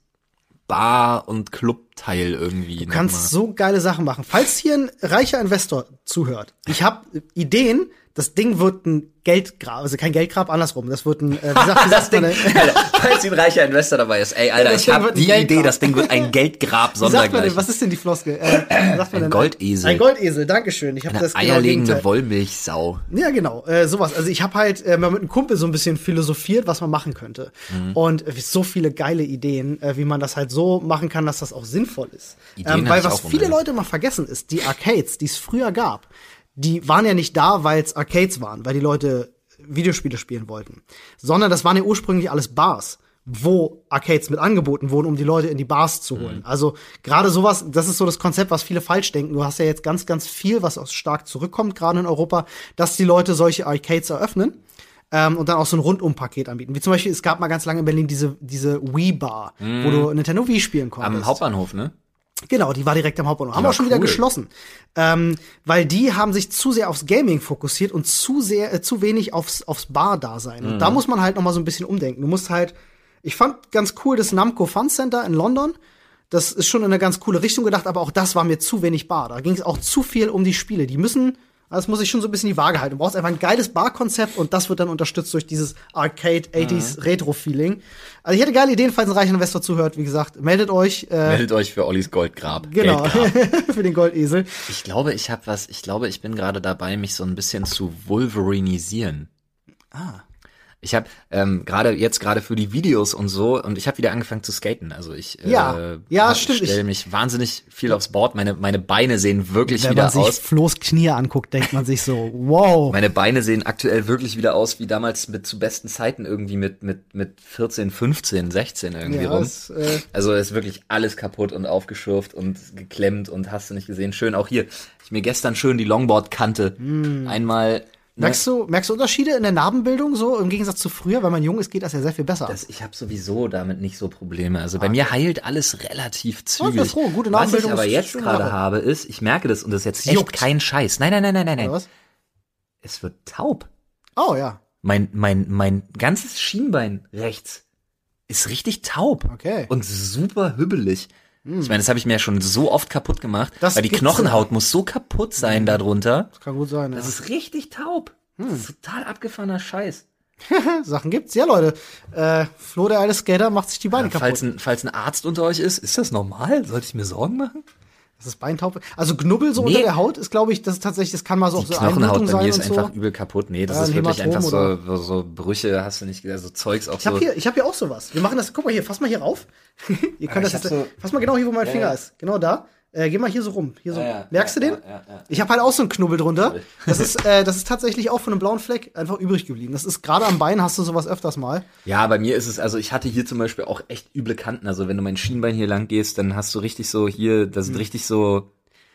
Bar und Clubteil irgendwie. Du kannst so geile Sachen machen. Falls hier ein reicher Investor zuhört, ich habe Ideen, das Ding wird ein Geldgrab, also kein Geldgrab, andersrum. Das wird ein, äh, wie sagt, wie das man Ding, denn? Alter, falls ein reicher Investor dabei ist, ey, Alter, ich habe ein die Geldgrab. Idee, das Ding wird ein Geldgrab man sondergleich. was ist denn die Floskel? Äh, man Ein denn? Goldesel. Ein Goldesel, Dankeschön. Ich habe das genau eierlegende Gegenteil. Wollmilchsau. Ja, genau, äh, sowas. Also ich habe halt äh, mal mit einem Kumpel so ein bisschen philosophiert, was man machen könnte. Mhm. Und äh, so viele geile Ideen, äh, wie man das halt so machen kann, dass das auch sinnvoll ist. Ideen Ähm, weil was viele. Leute immer vergessen ist, die Arcades, die es früher gab, die waren ja nicht da, weil es Arcades waren, weil die Leute Videospiele spielen wollten, sondern das waren ja ursprünglich alles Bars wo Arcades mit angeboten wurden, um die Leute in die Bars zu holen. Also gerade sowas, das ist so das Konzept, was viele falsch denken. Du hast ja jetzt ganz, ganz viel, was auch stark zurückkommt, gerade in Europa, dass die Leute solche Arcades eröffnen ähm, und dann auch so ein Rundumpaket anbieten. Wie zum Beispiel, es gab mal ganz lange in Berlin diese, diese Wii-Bar, wo du Nintendo Wii spielen konntest. Am Hauptbahnhof, ne? Genau, die war direkt am Hauptbahnhof. Haben war auch schon wieder cool. geschlossen. Ähm, weil die haben sich zu sehr aufs Gaming fokussiert und zu sehr, äh, zu wenig aufs, aufs Bar-Dasein. Und Mhm. da muss man halt noch mal so ein bisschen umdenken. Du musst halt, ich fand ganz cool das Namco Fun Center in London. Das ist schon in eine ganz coole Richtung gedacht, aber auch das war mir zu wenig Bar. Da ging es auch zu viel um die Spiele. Die müssen, das muss ich schon so ein bisschen die Waage halten. Du brauchst einfach ein geiles Bar-Konzept und das wird dann unterstützt durch dieses Arcade 80s Retro-Feeling. Also ich hätte geile Ideen, falls ein reicher Investor zuhört. Wie gesagt, meldet euch. Äh, Meldet euch für Ollis Goldgrab. Genau, für den Goldesel. Ich glaube, ich habe was, ich glaube, ich bin gerade dabei, mich so ein bisschen zu Wolverinisieren. Ah. Ich habe ähm, gerade jetzt gerade für die Videos und so und ich habe wieder angefangen zu skaten. Also ich Ja. äh, Ja, stelle Ich- mich wahnsinnig viel aufs Board. Meine meine Beine sehen wirklich Wenn wieder man sich aus. Flo's Knie anguckt, denkt man sich so, wow. Meine Beine sehen aktuell wirklich wieder aus wie damals mit zu besten Zeiten irgendwie mit mit mit 14, 15, 16 irgendwie Ja, rum. das, äh, Also ist wirklich alles kaputt und aufgeschürft und geklemmt und hast du nicht gesehen. Schön auch hier. Ich mir gestern schön die Longboard-Kante einmal. Ne, Merkst du, merkst du Unterschiede in der Narbenbildung so im Gegensatz zu früher? Wenn man jung ist, geht das ja sehr viel besser. das, ich habe sowieso damit nicht so Probleme. Also bei mir heilt alles relativ ich bin zügig. froh. Gute Was ich aber ist jetzt gerade habe, ist, ich merke das und das ist jetzt echt juckt. kein Scheiß. Nein, nein, nein, nein, nein, nein. was? Es wird taub. Oh ja, Mein, mein, mein ganzes Schienbein rechts ist richtig taub. Okay. Und super hübbelig. Ich meine, das habe ich mir ja schon so oft kaputt gemacht, Das weil die Knochenhaut muss so kaputt sein darunter. das kann gut sein. Ja. Das ist richtig taub. Das ist total abgefahrener Scheiß. Sachen gibt's. Ja, Leute. Äh, Flo, der alte Skater, macht sich die Beine Falls kaputt. ein, falls ein Arzt unter euch ist, ist das normal? Sollte ich mir Sorgen machen? Das ist Beintaub. Also Knubbel so Nee. unter der Haut ist, glaube ich, das ist tatsächlich, das kann mal so Die auch so Knochenhaut bei sein mir ist so. einfach übel kaputt. Nee, das Ja, ist ein wirklich Hämatom einfach so, so, Brüche, hast du nicht gesehen, so Zeugs auch Ich habe so. hier, ich habe hier auch sowas. Wir machen das. Guck mal hier, fass mal hier rauf. Ihr könnt ich das hab jetzt. so- fass mal genau hier, wo mein Ja, Finger ja. ist. Genau da. Äh, geh mal hier so rum. Hier so. Ja, ja, Merkst ja, du den? ja, ja, ja. Ich habe halt auch so einen Knubbel drunter. Das ist, äh, das ist tatsächlich auch von einem blauen Fleck einfach übrig geblieben. Das ist gerade am Bein hast du sowas öfters mal. Ja, bei mir ist es, also ich hatte hier zum Beispiel auch echt üble Kanten. Also wenn du mein Schienbein hier lang gehst, dann hast du richtig so hier, da sind richtig so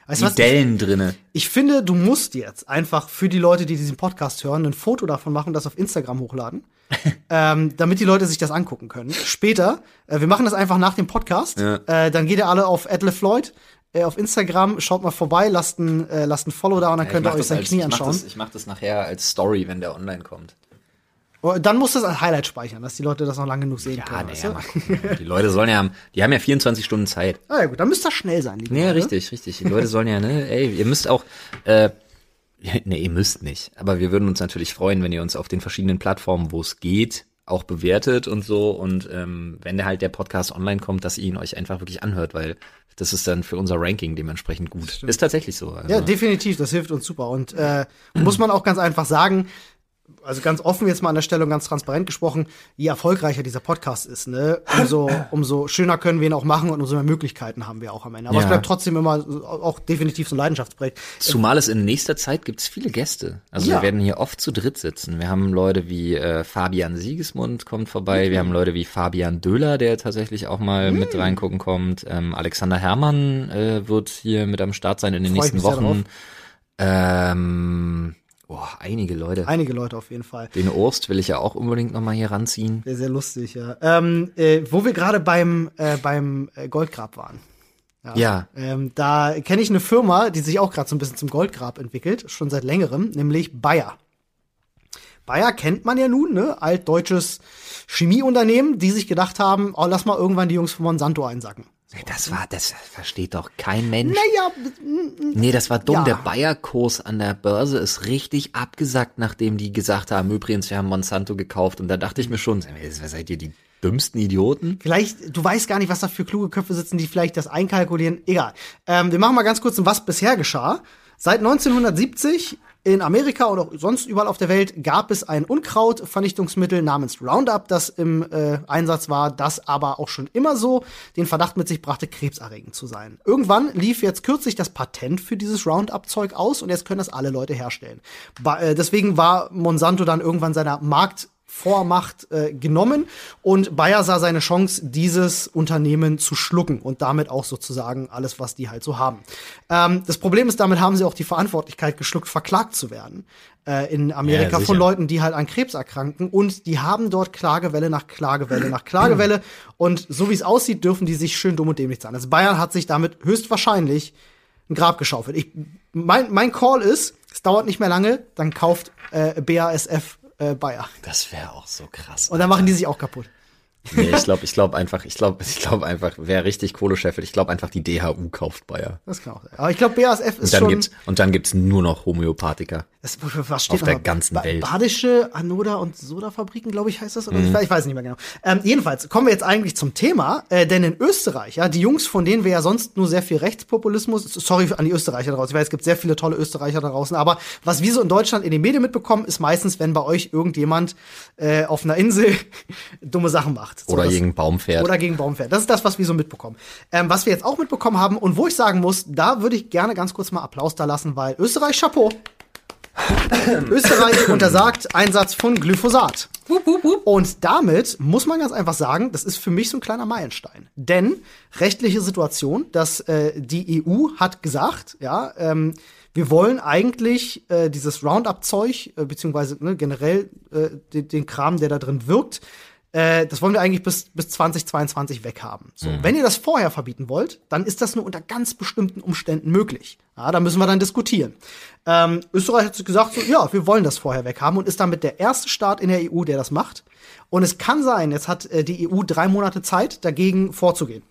Weißt die was? Dellen drinne. Ich finde, du musst jetzt einfach für die Leute, die diesen Podcast hören, ein Foto davon machen, und das auf Instagram hochladen, ähm, damit die Leute sich das angucken können. Später, äh, wir machen das einfach nach dem Podcast. Ja. Äh, dann geht ihr alle auf Floyd äh, auf Instagram, schaut mal vorbei, lasst ein, äh, lasst ein Follow da und dann könnt ihr mach euch sein als- Knie ich mach anschauen. Das, ich mach das nachher als Story, wenn der online kommt. Oh, Dann musst du es als Highlight speichern, dass die Leute das noch lange genug sehen Ja, können. naja, du? mal gucken. Die Leute sollen ja, die haben ja 24 Stunden Zeit. Ah, ja gut, dann müsst ihr schnell sein, liebe Ja, Leute. richtig, richtig. Die Leute sollen ja, ne, ey, ihr müsst auch, äh, ne, ihr müsst nicht. Aber wir würden uns natürlich freuen, wenn ihr uns auf den verschiedenen Plattformen, wo es geht, auch bewertet und so. Und ähm, wenn der halt der Podcast online kommt, dass ihr ihn euch einfach wirklich anhört, weil das ist dann für unser Ranking dementsprechend gut. Ist tatsächlich so. Also. Ja, definitiv, das hilft uns super. Und äh, muss man auch ganz einfach sagen, also ganz offen jetzt mal an der Stelle und ganz transparent gesprochen, je erfolgreicher dieser Podcast ist, ne, umso, umso schöner können wir ihn auch machen und umso mehr Möglichkeiten haben wir auch am Ende. Aber Ja. es bleibt trotzdem immer auch definitiv so ein Leidenschaftsprojekt. Zumal es in nächster Zeit gibt's viele Gäste. Also Ja. wir werden hier oft zu dritt sitzen. Wir haben Leute wie äh, Fabian Siegesmund kommt vorbei. Wir haben Leute wie Fabian Döhler, der tatsächlich auch mal Mhm. mit reingucken kommt. Ähm, Alexander Herrmann äh, wird hier mit am Start sein in den Freu nächsten Wochen. Ähm, oh, einige Leute. Einige Leute auf jeden Fall. Den Orst will ich ja auch unbedingt noch mal hier ranziehen. Sehr, sehr lustig, ja. Ähm, äh, wo wir gerade beim, äh, beim äh, Goldgrab waren. Ja. Ähm, da kenne ich eine Firma, die sich auch gerade so ein bisschen zum Goldgrab entwickelt, schon seit längerem, nämlich Bayer. Bayer kennt man ja nun, ne? Altdeutsches Chemieunternehmen, die sich gedacht haben, oh, lass mal irgendwann die Jungs von Monsanto einsacken. Das war, das versteht doch kein Mensch. Naja, Nee, das war dumm. Ja. Der Bayer-Kurs an der Börse ist richtig abgesackt, nachdem die gesagt haben, übrigens, wir haben Monsanto gekauft. Und da dachte ich mir schon, seid ihr die dümmsten Idioten? Vielleicht, du weißt gar nicht, was da für kluge Köpfe sitzen, die vielleicht das einkalkulieren. Egal. Ähm, wir machen mal ganz kurz, was bisher geschah. Seit 1970 in Amerika oder auch sonst überall auf der Welt gab es ein Unkrautvernichtungsmittel namens Roundup, das im äh, Einsatz war, das aber auch schon immer so den Verdacht mit sich brachte, krebserregend zu sein. Irgendwann lief jetzt kürzlich das Patent für dieses Roundup-Zeug aus und jetzt können das alle Leute herstellen. Ba äh, deswegen war Monsanto dann irgendwann seiner Markt Vormacht äh, genommen und Bayer sah seine Chance, dieses Unternehmen zu schlucken und damit auch sozusagen alles, was die halt so haben. Ähm, das Problem ist, damit haben sie auch die Verantwortlichkeit geschluckt, verklagt zu werden äh, in Amerika Ja, von Leuten, die halt an Krebs erkranken und die haben dort Klagewelle nach Klagewelle nach Klagewelle und so wie es aussieht, dürfen die sich schön dumm und dämlich sein. Also Bayern hat sich damit höchstwahrscheinlich ein Grab geschaufelt. Ich, mein, mein Call ist, es dauert nicht mehr lange, dann kauft äh, BASF äh, Bayer. Das wäre auch so krass. Und dann machen die sich auch kaputt. Nee, ich glaube, ich glaube einfach, ich glaube, ich glaube einfach, wer richtig Kohle scheffelt, ich glaube einfach die DHU kauft Bayer. Das kann auch sein. Aber ich glaube, BASF ist Und dann schon. gibt's, und dann gibt's nur noch Homöopathika. das, was steht auf der ganzen Welt. Badische Anoda- und Soda-Fabriken, glaube ich, heißt das. Oder Mhm. ich, weiß, ich weiß nicht mehr genau. Ähm, jedenfalls kommen wir jetzt eigentlich zum Thema, äh, denn in Österreich, ja, die Jungs, von denen wir ja sonst nur sehr viel Rechtspopulismus, sorry an die Österreicher da draußen, ich weiß, es gibt sehr viele tolle Österreicher da draußen, aber was wir so in Deutschland in den Medien mitbekommen, ist meistens, wenn bei euch irgendjemand äh, auf einer Insel dumme Sachen macht. So, Oder gegen Baum fährt. Oder gegen Baum fährt. Das ist das, was wir so mitbekommen. Ähm, was wir jetzt auch mitbekommen haben und wo ich sagen muss, da würde ich gerne ganz kurz mal Applaus da lassen, weil Österreich, Chapeau. Österreich untersagt Einsatz von Glyphosat. Und damit muss man ganz einfach sagen, das ist für mich so ein kleiner Meilenstein. Denn rechtliche Situation, dass äh, die EU hat gesagt, ja, ähm, wir wollen eigentlich äh, dieses Roundup-Zeug, äh, beziehungsweise ne, generell äh, den, den Kram, der da drin wirkt, äh, das wollen wir eigentlich bis, bis 2022 weghaben. So, wenn ihr das vorher verbieten wollt, dann ist das nur unter ganz bestimmten Umständen möglich. Ja, da müssen wir dann diskutieren. Ähm, Österreich hat sich gesagt, so, ja, wir wollen das vorher weghaben und ist damit der erste Staat in der EU, der das macht. Und es kann sein, jetzt hat äh, die EU drei Monate Zeit, dagegen vorzugehen.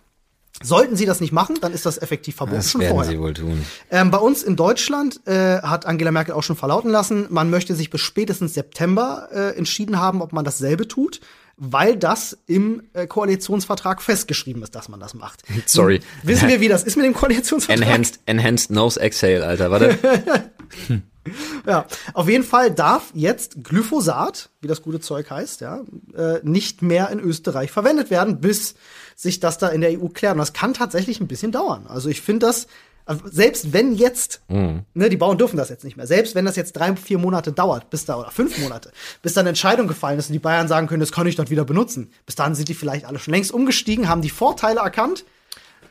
Sollten sie das nicht machen, dann ist das effektiv verboten das schon werden vorher. sie wohl tun. Ähm, bei uns in Deutschland äh, hat Angela Merkel auch schon verlauten lassen, man möchte sich bis spätestens September äh, entschieden haben, ob man dasselbe tut, weil das im äh, Koalitionsvertrag festgeschrieben ist, dass man das macht. Sorry. Wissen wir, wie das ist mit dem Koalitionsvertrag? Enhanced, enhanced Nose Exhale, Alter, warte. Ja, auf jeden Fall darf jetzt Glyphosat, wie das gute Zeug heißt, ja, äh, nicht mehr in Österreich verwendet werden, bis sich das da in der EU klärt. Und das kann tatsächlich ein bisschen dauern. Also ich finde das, selbst wenn jetzt, ne, die Bauern dürfen das jetzt nicht mehr, selbst wenn das jetzt drei, vier Monate dauert, bis da, oder fünf Monate, bis da eine Entscheidung gefallen ist und die Bayern sagen können, das kann ich dort wieder benutzen. Bis dahin sind die vielleicht alle schon längst umgestiegen, haben die Vorteile erkannt,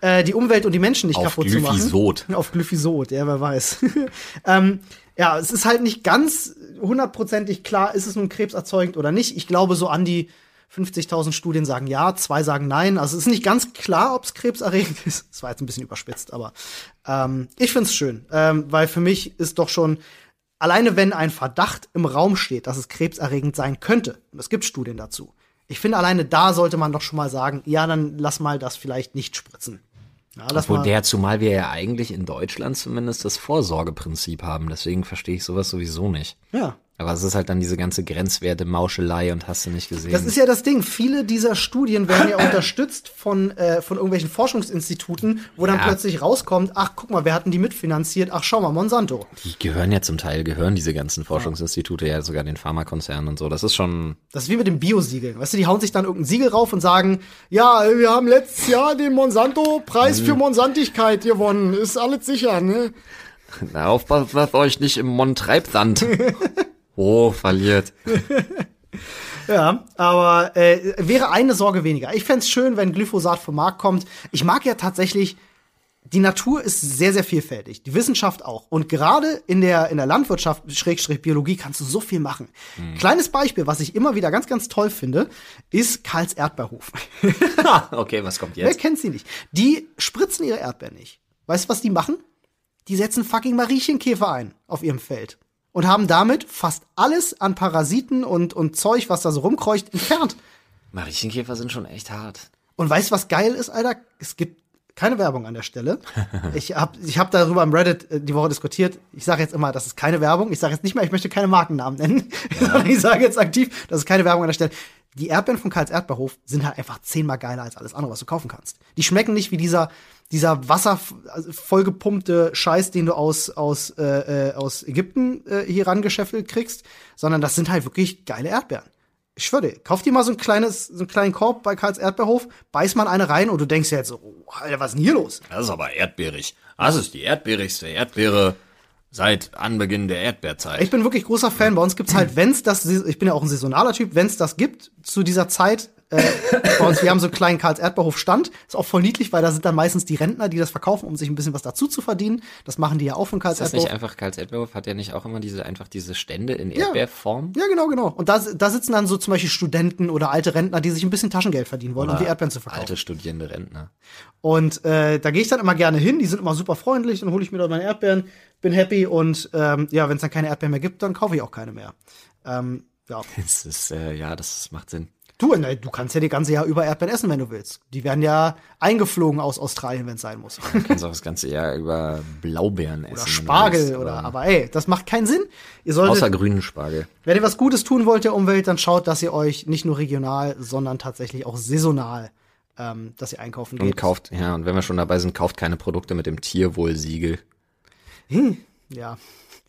äh, die Umwelt und die Menschen nicht Auf kaputt zu machen. Glyphysot. Auf Glyphysot, ja, wer weiß. ähm, ja, es ist halt nicht ganz hundertprozentig klar, ist es nun krebserzeugend oder nicht. Ich glaube, so an die 50.000 Studien sagen ja, zwei sagen nein. Also es ist nicht ganz klar, ob es krebserregend ist. Das war jetzt ein bisschen überspitzt, aber ähm, ich find's schön, ähm, weil für mich ist doch schon alleine wenn ein Verdacht im Raum steht, dass es krebserregend sein könnte, und es gibt Studien dazu, ich finde alleine da sollte man doch schon mal sagen, ja, dann lass mal das vielleicht nicht spritzen. Ja, Obwohl der, zumal wir ja eigentlich in Deutschland zumindest das Vorsorgeprinzip haben. Deswegen verstehe ich sowas sowieso nicht. ja. Aber es ist halt dann diese ganze Grenzwerte, Mauschelei und hast du nicht gesehen. Das ist ja das Ding. Viele dieser Studien werden ja unterstützt von, äh, von irgendwelchen Forschungsinstituten, wo dann Ja. plötzlich rauskommt, ach, guck mal, wer hat denn die mitfinanziert? Ach, schau mal, Monsanto. die gehören ja zum Teil, gehören diese ganzen Forschungsinstitute ja sogar den Pharmakonzernen und so. Das ist schon, Das ist wie mit dem Biosiegel. Weißt du, die hauen sich dann irgendein Siegel rauf und sagen, ja, wir haben letztes Jahr den Monsanto-Preis für Monsantigkeit gewonnen. Ist alles sicher, ne? na, aufpasst auf euch nicht im Mond-Treibsand. oh, verliert. Ja, aber äh, wäre eine Sorge weniger. Ich fänd's schön, wenn Glyphosat vom Markt kommt. Ich mag ja tatsächlich, die Natur ist sehr, sehr vielfältig. Die Wissenschaft auch. Und gerade in der, in der Landwirtschaft, Schrägstrich Biologie, kannst du so viel machen. Kleines Beispiel, was ich immer wieder ganz, ganz toll finde, ist Karls Erdbeerhof. okay, was kommt Wer jetzt? kennt sie nicht? Die spritzen ihre Erdbeeren nicht. Weißt du, was die machen? Die setzen fucking Mariechenkäfer ein auf ihrem Feld. Und haben damit fast alles an Parasiten und, und Zeug, was da so rumkreucht, entfernt. Mariechenkäfer sind schon echt hart. Und weißt du, was geil ist, Alter? Es gibt keine Werbung an der Stelle. Ich habe ich hab darüber im Reddit äh, die Woche diskutiert. Ich sage jetzt immer, das ist keine Werbung. Ich sage jetzt nicht mehr, ich möchte keine Markennamen nennen. ich sage jetzt aktiv, das ist keine Werbung an der Stelle. Die Erdbeeren von Karls Erdbeerhof sind halt einfach zehnmal geiler als alles andere, was du kaufen kannst. Die schmecken nicht wie dieser dieser Wasser also vollgepumpte Scheiß, den du aus aus äh, äh, aus Ägypten äh, hier rangeschäffelt kriegst, sondern das sind halt wirklich geile Erdbeeren. Ich schwöre dir, kauf dir mal so ein kleines, so einen kleinen Korb bei Karls Erdbeerhof, beiß mal eine rein und du denkst dir jetzt so, oh, Alter, was ist denn hier los? Das ist aber erdbeerig. Das ist die erdbeerigste Erdbeere seit Anbeginn der Erdbeerzeit. Ich bin wirklich großer Fan. Bei uns gibt's halt, wenn's das, ich bin ja auch ein saisonaler Typ, wenn's das gibt zu dieser Zeit, äh, bei uns, wir haben so einen kleinen Karls Erdbeerhof Stand, ist auch voll niedlich, weil da sind dann meistens die Rentner, die das verkaufen, um sich ein bisschen was dazu zu verdienen. Das machen die ja auch von Karls ist das nicht Erdbeerhof. einfach Karls Erdbeerhof? Hat ja nicht auch immer diese, einfach diese Stände in Erdbeerform? Ja, genau, genau. Und da, da sitzen dann so zum Beispiel Studenten oder alte Rentner, die sich ein bisschen Taschengeld verdienen wollen, um die Erdbeeren zu verkaufen. Alte studierende Rentner. Und äh, da gehe ich dann immer gerne hin. Die sind immer super freundlich. Dann hole ich mir dort meine Erdbeeren, bin happy. Und ähm, ja, wenn es dann keine Erdbeeren mehr gibt, dann kaufe ich auch keine mehr. Ähm, ja. Das ist, äh, ja, das macht Sinn. Du, ne, du kannst ja die ganze Jahr über Erdbeeren essen, wenn du willst. Die werden ja eingeflogen aus Australien, wenn es sein muss. Du kannst auch das ganze Jahr über Blaubeeren essen. Oder Spargel willst, oder, aber- aber ey, das macht keinen Sinn. Ihr solltet, Außer grünen Spargel. wenn ihr was Gutes tun wollt der Umwelt, dann schaut, dass ihr euch nicht nur regional, sondern tatsächlich auch saisonal, ähm, dass ihr einkaufen Und geht. kauft, ja, und wenn wir schon dabei sind, kauft keine Produkte mit dem Tierwohlsiegel. Ja.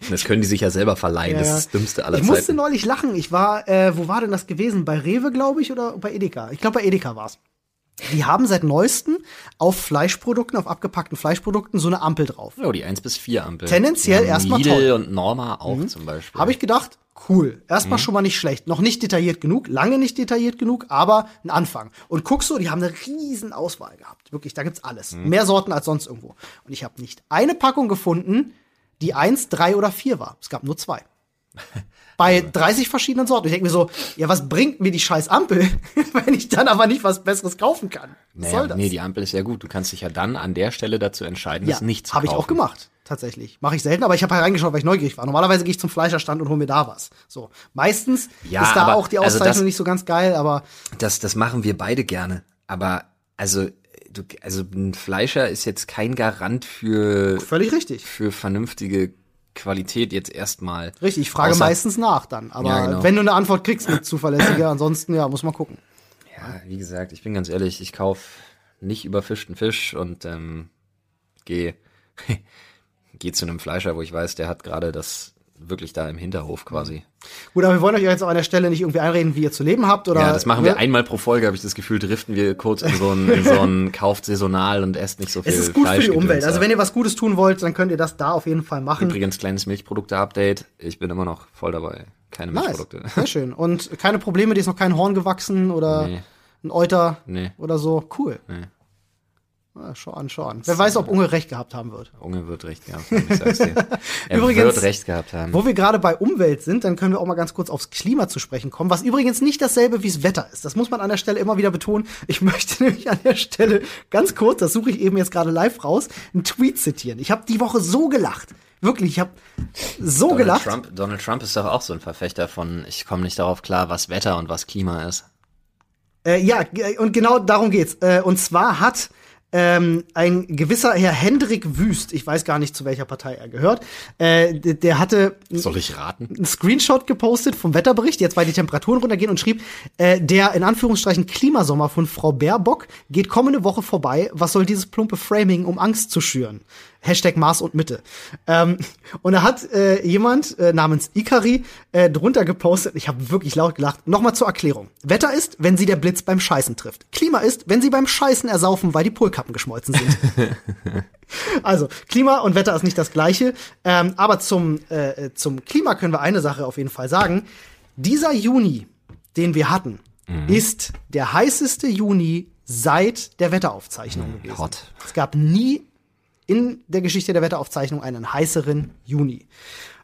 Das können die sich ja selber verleihen. Das Ja, ist das Dümmste aller Ich musste Zeiten. neulich lachen. Ich war, äh, wo war denn das gewesen? Bei Rewe, glaube ich, oder bei Edeka? Ich glaube, bei Edeka war's. Die haben seit neuestem auf Fleischprodukten, auf abgepackten Fleischprodukten so eine Ampel drauf. Oh, die 1 bis 4 Ampel. Tendenziell ja, erstmal Lidl toll. und Norma auch zum Beispiel. Habe ich gedacht, cool. Mhm. Erstmal schon mal nicht schlecht. Noch nicht detailliert genug, lange nicht detailliert genug, aber ein Anfang. Und guckst du, die haben eine riesen Auswahl gehabt. Wirklich, da gibt's alles. Mhm. Mehr Sorten als sonst irgendwo. Und ich habe nicht eine Packung gefunden, die eins, drei oder vier war. Es gab nur zwei. Bei 30 verschiedenen Sorten. Ich denke mir so, ja, was bringt mir die scheiß Ampel, wenn ich dann aber nicht was Besseres kaufen kann? Was naja, soll das? Nee, die Ampel ist ja gut. Du kannst dich ja dann an der Stelle dazu entscheiden, ja, das nicht zu habe ich auch kaufen. gemacht, tatsächlich. Mache ich selten, aber ich habe reingeschaut, weil ich neugierig war. Normalerweise gehe ich zum Fleischerstand und hole mir da was. So, meistens Ja, ist da aber- auch die also Auszeichnung das- nicht so ganz geil, aber Das, das machen wir beide gerne. Aber, also, du, also ein Fleischer ist jetzt kein Garant für, völlig richtig. für vernünftige Qualität jetzt erstmal. Richtig, ich frage Außer- meistens nach dann. Aber Ja, genau. wenn du eine Antwort kriegst, eine zuverlässige, ansonsten, ja, muss man gucken. Ja, wie gesagt, ich bin ganz ehrlich, ich kauf nicht überfischten Fisch und ähm, gehe geh zu einem Fleischer, wo ich weiß, der hat gerade das wirklich da im Hinterhof quasi. Gut, aber wir wollen euch jetzt auch an der Stelle nicht irgendwie einreden, wie ihr zu leben habt oder. ja, das machen wir ne? einmal pro Folge, habe ich das Gefühl, driften wir kurz in so ein, in so ein kauft saisonal und esst nicht so viel Es ist gut für die Umwelt. Also ab. wenn ihr was Gutes tun wollt, dann könnt ihr das da auf jeden Fall machen. Übrigens, kleines Milchprodukte-Update. Ich bin immer noch voll dabei. Keine Nice. Milchprodukte. Sehr schön. Und keine Probleme, dir ist noch kein Horn gewachsen oder Nee. ein Euter Nee. oder so. Cool. Nee. Ah, schau an, schau an. Wer weiß, ob Unge recht gehabt haben wird. Unge wird recht gehabt haben, ich sag's dir. Er Übrigens- wird recht gehabt haben. Wo wir gerade bei Umwelt sind, dann können wir auch mal ganz kurz aufs Klima zu sprechen kommen, was übrigens nicht dasselbe wie das Wetter ist. Das muss man an der Stelle immer wieder betonen. Ich möchte nämlich an der Stelle ganz kurz, das suche ich eben jetzt gerade live raus, einen Tweet zitieren. Ich habe die Woche so gelacht. Wirklich, ich habe so Donald gelacht. Trump, Donald Trump ist doch auch so ein Verfechter von, ich komme nicht darauf klar, was Wetter und was Klima ist. Äh, ja, und genau darum geht's. Äh, und zwar hat ähm, ein gewisser Herr Hendrik Wüst, ich weiß gar nicht, zu welcher Partei er gehört, äh, der, hatte Soll ich raten? einen Screenshot gepostet vom Wetterbericht, jetzt weil die Temperaturen runtergehen und schrieb, äh, der in Anführungsstrichen Klimasommer von Frau Baerbock geht kommende Woche vorbei. Was soll dieses plumpe Framing, um Angst zu schüren? Hashtag Maß und Mitte. Ähm, und da hat äh, jemand äh, namens Ikari äh, drunter gepostet, ich habe wirklich laut gelacht, nochmal zur Erklärung. Wetter ist, wenn sie der Blitz beim Scheißen trifft. Klima ist, wenn sie beim Scheißen ersaufen, weil die Polkappen geschmolzen sind. Also, Klima und Wetter ist nicht das gleiche. Ähm, aber zum, äh, zum Klima können wir eine Sache auf jeden Fall sagen. Dieser Juni, den wir hatten, ist der heißeste Juni seit der Wetteraufzeichnung gewesen. hot. Es gab nie in der Geschichte der Wetteraufzeichnung einen heißeren Juni.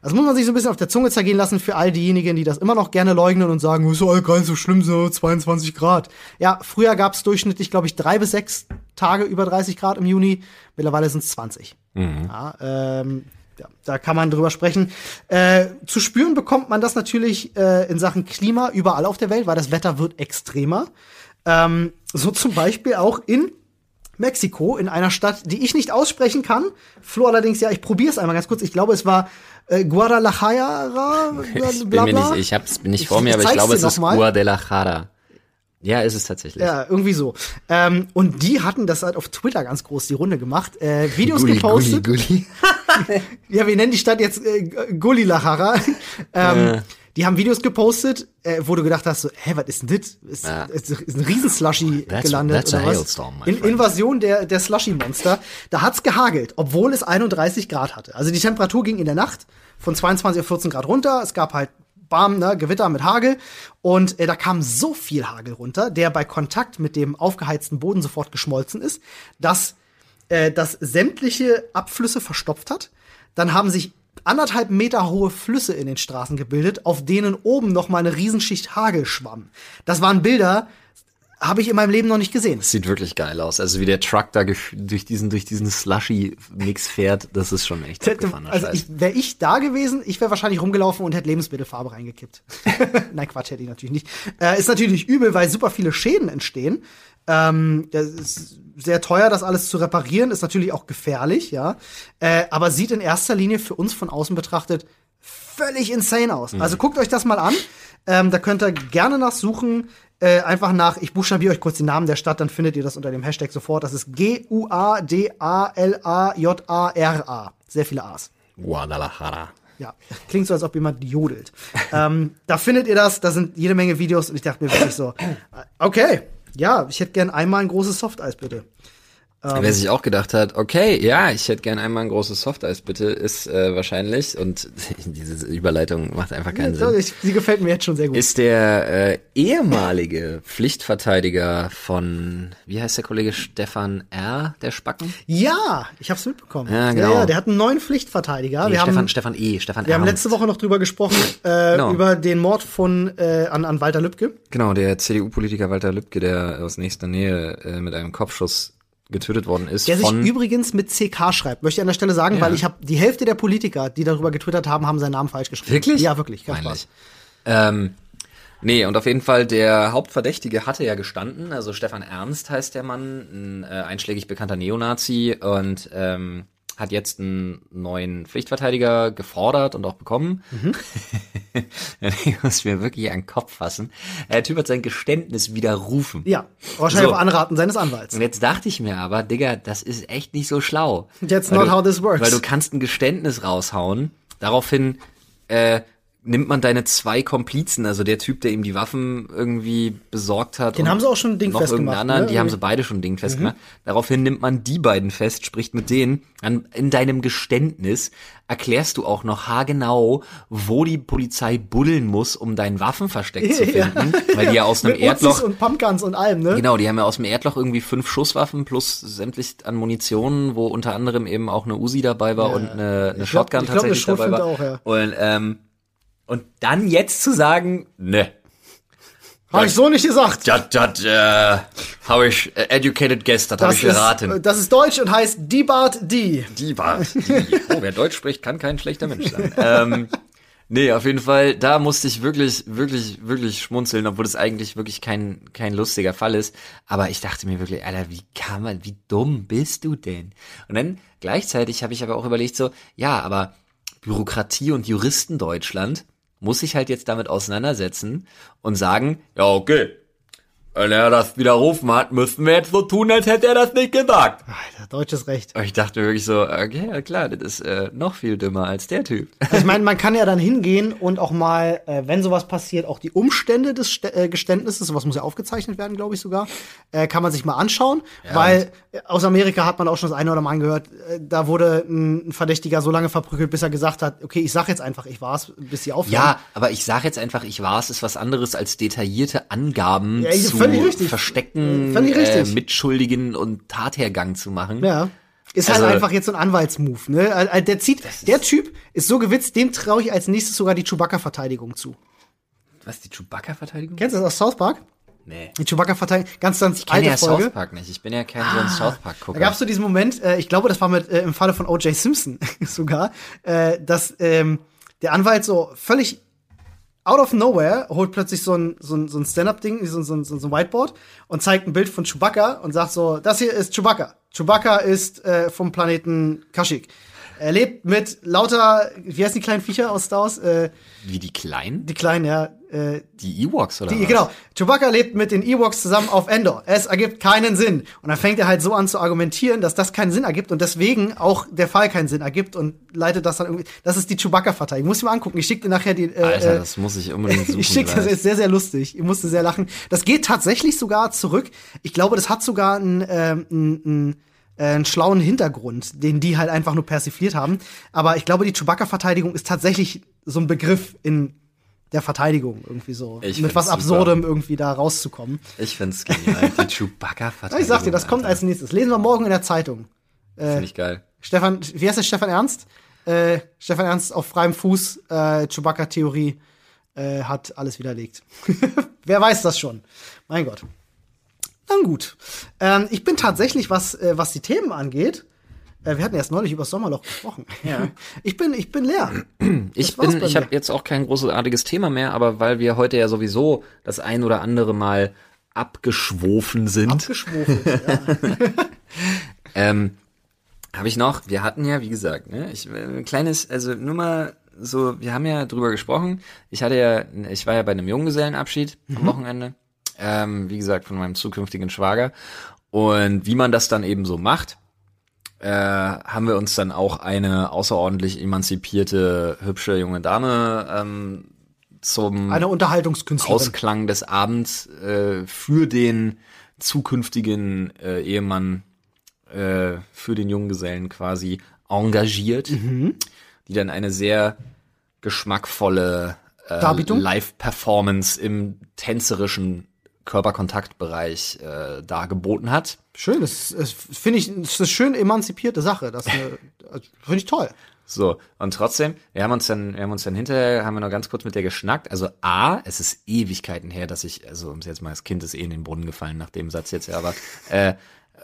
Das muss man sich so ein bisschen auf der Zunge zergehen lassen für all diejenigen, die das immer noch gerne leugnen und sagen, ist doch gar nicht so schlimm, so 22 Grad. Ja, früher gab es durchschnittlich, glaube ich, drei bis sechs Tage über 30 Grad im Juni. Mittlerweile sind es 20. Ja, ähm, ja, da kann man drüber sprechen. Äh, zu spüren bekommt man das natürlich äh, in Sachen Klima überall auf der Welt, weil das Wetter wird extremer. Ähm, so zum Beispiel auch in Mexiko, in einer Stadt, die ich nicht aussprechen kann. Flo allerdings, ja, ich probiere es einmal ganz kurz. Ich glaube, es war äh, Guadalajara, Ich bin mir nicht, ich hab's nicht Ich- vor mir, aber ich glaube, es ist. Guadalajara. Ja, ist es tatsächlich. Ja, irgendwie so. Ähm, und die hatten das halt auf Twitter ganz groß die Runde gemacht. Äh, Videos Gulli, gepostet. Gulli, Gulli. Ja, wir nennen die Stadt jetzt äh, Gulilachara. ähm, Die haben Videos gepostet, äh, wo du gedacht hast, so, hä, was ist denn das? Ist, Ja. ist, ist ein Riesenslushy gelandet that's oder was? In. Invasion der, der Slushy-Monster. Da hat's gehagelt, obwohl es 31 Grad hatte. Also die Temperatur ging in der Nacht von 22 auf 14 Grad runter. Es gab halt Bam, ne, Gewitter mit Hagel. Und äh, da kam so viel Hagel runter, der bei Kontakt mit dem aufgeheizten Boden sofort geschmolzen ist, dass äh, das sämtliche Abflüsse verstopft hat. Dann haben sich anderthalb Meter hohe Flüsse in den Straßen gebildet, auf denen oben noch mal eine Riesenschicht Hagel schwamm. Das waren Bilder, habe ich in meinem Leben noch nicht gesehen. Das sieht wirklich geil aus. Also wie der Truck da durch diesen, durch diesen Slushy-Mix fährt, das ist schon echt abgefahrener Also wäre ich da gewesen, ich wäre wahrscheinlich rumgelaufen und hätte Lebensmittelfarbe reingekippt. Nein, Quatsch, hätte ich natürlich nicht. Äh, ist natürlich übel, weil super viele Schäden entstehen. Ähm, das ist sehr teuer, das alles zu reparieren, ist natürlich auch gefährlich, ja. Äh, aber sieht in erster Linie für uns von außen betrachtet völlig insane aus. Also guckt euch das mal an. Ähm, da könnt ihr gerne nachsuchen. Äh, einfach nach, ich buchstabiere euch kurz den Namen der Stadt, dann findet ihr das unter dem Hashtag sofort. Das ist G-U-A-D-A-L-A-J-A-R-A. Sehr viele A's. Guadalajara. Ja, klingt so, als ob jemand jodelt. ähm, da findet ihr das, da sind jede Menge Videos und ich dachte mir wirklich so, äh, okay, ja, ich hätte gern einmal ein großes Softeis, bitte. Wer sich auch gedacht hat, okay, ja, ich hätte gern einmal ein großes Softeis, bitte, ist äh, wahrscheinlich, und diese Überleitung macht einfach keinen Sinn, Ich, sie gefällt mir jetzt schon sehr gut. ist der äh, ehemalige Pflichtverteidiger von, wie heißt der Kollege, Stefan R., der Spacken? ja, ich hab's mitbekommen. Ja, genau. ja, der hat einen neuen Pflichtverteidiger. Nee, wir Stefan, haben, Stefan E., Stefan wir haben Ernst. letzte Woche noch drüber gesprochen, äh, Genau. über den Mord von äh, an, an Walter Lübcke. Genau, der CDU-Politiker Walter Lübcke, der aus nächster Nähe äh, mit einem Kopfschuss getötet worden ist. Der sich übrigens mit CK schreibt, möchte ich an der Stelle sagen, Ja. weil ich habe die Hälfte der Politiker, die darüber getwittert haben, haben seinen Namen falsch geschrieben. Wirklich? Ja, wirklich. Kein. Spaß. Ähm, nee, und auf jeden Fall, der Hauptverdächtige hatte ja gestanden, also Stefan Ernst heißt der Mann, ein äh, einschlägig bekannter Neonazi und ähm, hat jetzt einen neuen Pflichtverteidiger gefordert und auch bekommen. Mhm. ich muss mir wirklich an den Kopf fassen. Der Typ hat sein Geständnis widerrufen. Ja, wahrscheinlich So. auf Anraten seines Anwalts. Und jetzt dachte ich mir aber, Digga, das ist echt nicht so schlau. That's Weil not du, how this works. Weil du kannst ein Geständnis raushauen. Daraufhin äh, nimmt man deine zwei Komplizen, also der Typ, der ihm die Waffen irgendwie besorgt hat. Den und haben sie auch schon dingfest gemacht, anderen, ne? die haben sie beide schon dingfest gemacht. Daraufhin nimmt man die beiden fest, spricht mit denen. Dann in deinem Geständnis erklärst du auch noch haargenau, wo die Polizei buddeln muss, um dein Waffenversteck zu Ja. finden. Weil die ja aus einem Mit Uzis Erdloch und Pumpguns und allem, ne? Genau, die haben ja aus dem Erdloch irgendwie fünf Schusswaffen plus sämtlich an Munition, wo unter anderem eben auch eine Uzi dabei war Ja. und eine, eine glaub- Shotgun ich glaub, eine tatsächlich dabei war. Auch, Und ähm, und dann jetzt zu sagen, ne, Habe ich so nicht gesagt. das, das, äh, habe ich äh, educated guess, das habe ich geraten. Ist, äh, das ist Deutsch und heißt Die Bart Die. die war, die. Oh, wer Deutsch spricht, kann kein schlechter Mensch sein. ähm, Nee, auf jeden Fall, da musste ich wirklich, wirklich, wirklich schmunzeln, obwohl es eigentlich wirklich kein, kein lustiger Fall ist. Aber ich dachte mir wirklich, Alter, wie kann man, wie dumm bist du denn? Und dann gleichzeitig habe ich aber auch überlegt so, ja, aber Bürokratie und Juristen Deutschland muss sich halt jetzt damit auseinandersetzen und sagen, ja, okay, wenn er das widerrufen hat, müssten wir jetzt so tun, als hätte er das nicht gesagt. Alter, deutsches Recht. Und ich dachte wirklich so, okay, ja klar, das ist äh, noch viel dümmer als der Typ. Also ich meine, man kann ja dann hingehen und auch mal, äh, wenn sowas passiert, auch die Umstände des St äh, Geständnisses, sowas muss ja aufgezeichnet werden, glaube ich sogar, äh, kann man sich mal anschauen, Ja, weil äh, aus Amerika hat man auch schon das eine oder mal gehört, äh, da wurde ein Verdächtiger so lange verprügelt, bis er gesagt hat, okay, ich sag jetzt einfach, ich war's, bis sie aufhören. Ja, aber ich sage jetzt einfach, ich war es, ist was anderes als detaillierte Angaben Ja, zu völlig richtig. Verstecken, Völlig äh, richtig. Mitschuldigen und Tathergang zu machen. Ja. Ist Also- halt einfach jetzt so ein Anwaltsmove, ne? Der zieht, der Typ ist so gewitzt, dem traue ich als nächstes sogar die Chewbacca-Verteidigung zu. Was, die Chewbacca-Verteidigung? Kennst du das aus South Park? Nee. Die Chewbacca-Verteidigung, ganz, ganz Ich kenne alte ja Folge. South Park nicht. Ich bin ja kein so ein South Park-Gucker. Da gab es so diesen Moment, äh, ich glaube, das war mit äh, im Falle von O.J. Simpson sogar, äh, dass ähm, der Anwalt so völlig out of nowhere holt plötzlich so ein, so ein, so ein Stand-up-Ding, so, ein- so, ein- so ein Whiteboard und zeigt ein Bild von Chewbacca und sagt so, das hier ist Chewbacca. Chewbacca ist äh, vom Planeten Kashyyyk. Er lebt mit lauter, wie heißen die kleinen Viecher aus Star Wars? Äh, Wie die Kleinen? die kleinen, ja. Äh, Die Ewoks oder die, was? genau. Chewbacca lebt mit den Ewoks zusammen auf Endor. Es ergibt keinen Sinn. Und dann fängt er halt so an zu argumentieren, dass das keinen Sinn ergibt und deswegen auch der Fall keinen Sinn ergibt und leitet das dann irgendwie. Das ist die Chewbacca-Verteidigung. Muss ich mal angucken. Ich schicke dir nachher die. Äh, Alter, äh, das muss ich unbedingt suchen. ich schicke das ist sehr, sehr lustig. Ich musste sehr lachen. Das geht tatsächlich sogar zurück. Ich glaube, das hat sogar einen, ähm, einen, einen, äh, einen schlauen Hintergrund, den die halt einfach nur persifliert haben. Aber ich glaube, die Chewbacca-Verteidigung ist tatsächlich so ein Begriff in der Verteidigung irgendwie so. Ich mit was Absurdem irgendwie da rauszukommen. Ich find's genial. Die Chewbacca-Verteidigung. Ich sag dir, das kommt Alter. als nächstes. Lesen wir morgen in der Zeitung. Finde ich geil. Stefan, wie heißt der Stefan Ernst? Äh, Stefan Ernst auf freiem Fuß, äh, Chewbacca-Theorie äh, hat alles widerlegt. Wer weiß das schon? Mein Gott. Dann gut. Ähm, ich bin tatsächlich, was, äh, was die Themen angeht, äh, wir hatten erst neulich über das Sommerloch gesprochen. Ja. Ich bin, ich bin leer. Ich bin, ich habe jetzt auch kein großartiges Thema mehr, aber weil wir heute ja sowieso das ein oder andere Mal abgeschwofen sind, Abgeschwofelt. ja. ähm, habe ich noch, wir hatten ja, wie gesagt, ne, ich, äh, ein kleines, also nur mal so, wir haben ja drüber gesprochen. Ich hatte ja, ich war ja bei einem Junggesellenabschied am Wochenende, ähm, wie gesagt, von meinem zukünftigen Schwager. Und wie man das dann eben so macht, äh, haben wir uns dann auch eine außerordentlich emanzipierte, hübsche junge Dame ähm, zum Eine Unterhaltungskünstlerin. Ausklang des Abends äh, für den zukünftigen äh, Ehemann, äh, für den Junggesellen quasi engagiert, Mhm. die dann eine sehr geschmackvolle äh? Live-Performance im tänzerischen Körperkontaktbereich äh, dargeboten hat. Schön, das, das finde ich, das ist eine schön emanzipierte Sache. Das also, finde ich toll. So, und trotzdem, wir haben uns dann, wir haben uns dann hinterher, haben wir noch ganz kurz mit der geschnackt. Also A, es ist Ewigkeiten her, dass ich, also um es jetzt mal, das Kind ist eh in den Brunnen gefallen nach dem Satz jetzt, ja, aber äh,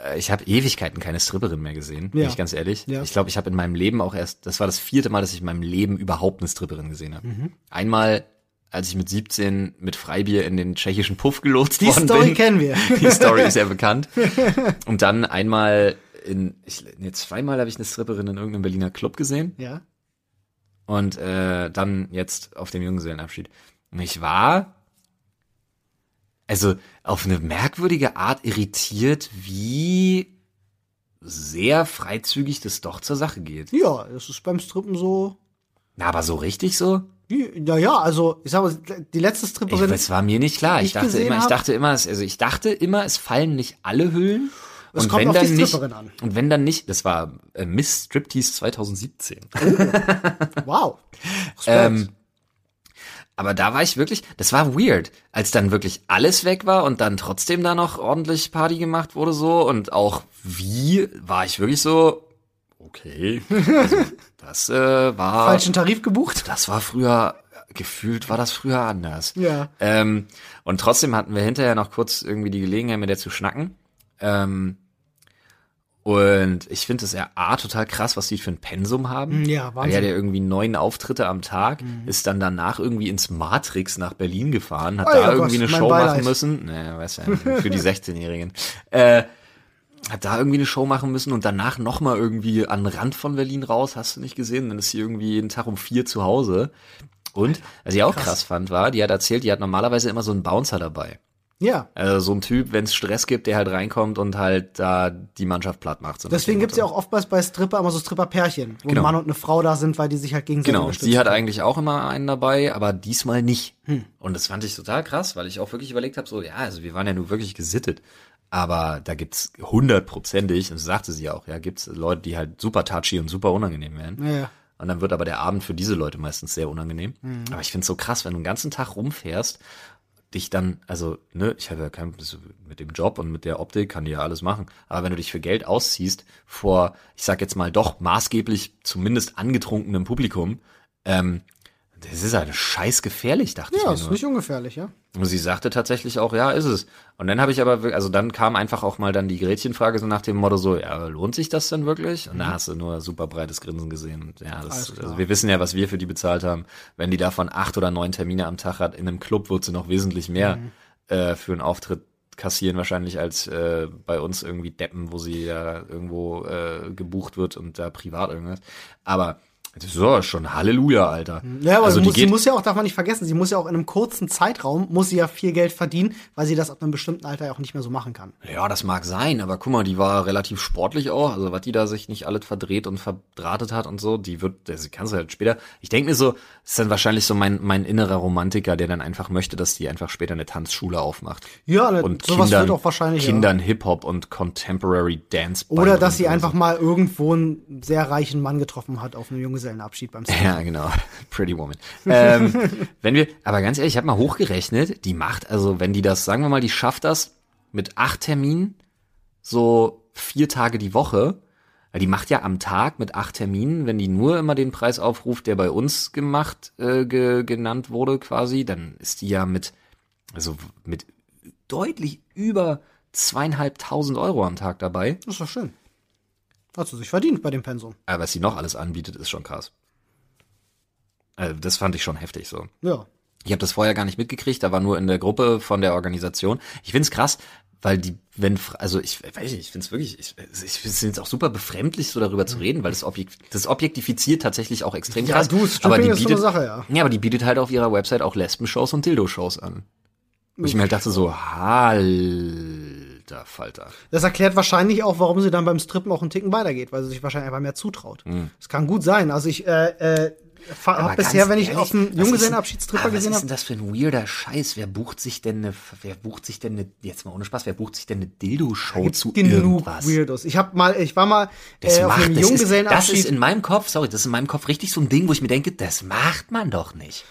äh, ich habe Ewigkeiten keine Stripperin mehr gesehen, bin Ja. ich ganz ehrlich. Ja. Ich glaube, ich habe in meinem Leben auch erst, das war das vierte Mal, dass ich in meinem Leben überhaupt eine Stripperin gesehen habe. Einmal, als ich mit 17 mit Freibier in den tschechischen Puff gelotst Die worden Story bin. kennen wir. Die Story ist ja bekannt. Und dann einmal in, ich, nee, zweimal habe ich eine Stripperin in irgendeinem Berliner Club gesehen. Ja. Und äh, dann jetzt auf dem Junggesellenabschied. Und ich war also auf eine merkwürdige Art irritiert, wie sehr freizügig das doch zur Sache geht. Ja, das ist beim Strippen so. Na, aber so richtig so? Ja, ja, also ich sag mal, die letzte Stripperin. das war mir nicht klar. Ich, ich dachte immer, ich dachte immer, es- also ich dachte immer, es fallen nicht alle Hüllen. Es und kommt wenn auf die dann nicht, Stripperin an. und wenn dann nicht, das war äh, Miss Striptease 2017. wow. Ähm, aber da war ich wirklich, das war weird, als dann wirklich alles weg war und dann trotzdem da noch ordentlich Party gemacht wurde so und auch wie war ich wirklich so, okay, also, das äh, war, Falschen Tarif gebucht. das war früher, gefühlt war das früher anders. Ja. Ähm, und trotzdem hatten wir hinterher noch kurz irgendwie die Gelegenheit, mit der zu schnacken. Ähm, Und ich finde es ja A, total krass, was die für ein Pensum haben. Ja, Weil er hat ja irgendwie neun Auftritte am Tag, ist dann danach irgendwie ins Matrix nach Berlin gefahren, hat Oh da ja, irgendwie Gott, eine Show Beileid. machen müssen. Naja, weiß ja, für die 16-Jährigen. Äh, hat da irgendwie eine Show machen müssen und danach nochmal irgendwie an den Rand von Berlin raus, hast du nicht gesehen? Dann ist sie irgendwie jeden Tag um vier zu Hause. Und, was ich auch krass. fand, war, die hat erzählt, die hat normalerweise immer so einen Bouncer dabei. Ja. Also so ein Typ, wenn es Stress gibt, der halt reinkommt und halt da die Mannschaft platt macht. So Deswegen gibt's ja auch oftmals bei Stripper immer so Stripper-Pärchen, wo Genau. ein Mann und eine Frau da sind, weil die sich halt gegenseitig Genau, unterstützen. sie hat eigentlich auch immer einen dabei, aber diesmal nicht. Und das fand ich total krass, weil ich auch wirklich überlegt habe, so, ja, also wir waren ja nur wirklich gesittet. Aber da gibt's hundertprozentig, und das sagte sie auch, ja, gibt's Leute, die halt super touchy und super unangenehm werden. Ja, ja. Und dann wird aber der Abend für diese Leute meistens sehr unangenehm. Aber ich find's so krass, wenn du den ganzen Tag rumfährst, dich dann, also, ne, ich habe ja kein, mit dem Job und mit der Optik kann die ja alles machen. Aber wenn du dich für Geld ausziehst vor, ich sag jetzt mal doch maßgeblich zumindest angetrunkenem Publikum, ähm, das ist halt scheiß gefährlich, dachte ich Ja, mir ist nur. nicht ungefährlich, ja. Und sie sagte tatsächlich auch, ja, ist es. Und dann habe ich aber, also dann kam einfach auch mal dann die Gretchenfrage so nach dem Motto so, ja, lohnt sich das denn wirklich? Und da hast du nur super breites Grinsen gesehen. Ja, das, also wir wissen ja, was wir für die bezahlt haben. Wenn die davon acht oder neun Termine am Tag hat, in einem Club wird sie noch wesentlich mehr äh, für einen Auftritt kassieren wahrscheinlich als äh, bei uns irgendwie Deppen, wo sie ja irgendwo äh, gebucht wird und da privat irgendwas. Aber das ist ja schon Halleluja, Alter. Ja, aber also sie, muss, sie muss ja auch, darf man nicht vergessen, sie muss ja auch in einem kurzen Zeitraum, muss sie ja viel Geld verdienen, weil sie das ab einem bestimmten Alter ja auch nicht mehr so machen kann. Ja, das mag sein, aber guck mal, die war relativ sportlich auch. Also, was die da sich nicht alles verdreht und verdrahtet hat und so, die wird, das kannst du halt später. Ich denke mir so, das ist dann wahrscheinlich so mein, mein innerer Romantiker, der dann einfach möchte, dass die einfach später eine Tanzschule aufmacht. Ja, Und sowas Kindern, wird auch wahrscheinlich. Kindern Hip-Hop und Contemporary Dance Ja. Oder dass sie oder einfach so. mal irgendwo einen sehr reichen Mann getroffen hat auf einem Junggesellenabschied beim Sex. Ja, genau. Pretty Woman. ähm, wenn wir, aber ganz ehrlich, ich habe mal hochgerechnet, die macht, also wenn die das, sagen wir mal, die schafft das mit acht Terminen, so vier Tage die Woche, die macht ja am Tag mit acht Terminen, wenn die nur immer den Preis aufruft, der bei uns gemacht, äh, ge, genannt wurde quasi, dann ist die ja mit, also mit deutlich über zweieinhalbtausend Euro am Tag dabei. Das ist doch schön. Hat sie sich verdient bei dem Pensum. Aber was sie noch alles anbietet, ist schon krass. Also das fand ich schon heftig so. Ja. Ich habe das vorher gar nicht mitgekriegt, da war nur in der Gruppe von der Organisation. Ich find's krass, weil die, wenn, also ich weiß nicht, ich find's wirklich, ich, ich find's jetzt auch super befremdlich, so darüber zu reden, weil das Objekt, das objektifiziert tatsächlich auch extrem Ja, krass. du, Stripping aber die ist so eine bietet, Sache, ja. ja, aber die bietet halt auf ihrer Website auch Lesben-Shows und Dildo-Shows an. Wo ich mir halt dachte so, alter Falter. Das erklärt wahrscheinlich auch, warum sie dann beim Strippen auch einen Ticken weitergeht, weil sie sich wahrscheinlich einfach mehr zutraut. Das kann gut sein. Also ich äh, äh, fa- Aber hab bisher, wenn ich ehrlich, auf einem was ist Junggesellenabschiedsstripper denn- gesehen Was ist denn habe. das für ein weirder Scheiß? Wer bucht sich denn eine, wer bucht sich denn eine, jetzt mal ohne Spaß, wer bucht sich denn eine Dildo-Show zu Genug irgendwas? Weirdos. Ich habe mal, ich war mal Das äh, auf macht, einem das ist, das Junggesellenabschied. ist in meinem Kopf, sorry, das ist in meinem Kopf richtig so ein Ding, wo ich mir denke, das macht man doch nicht.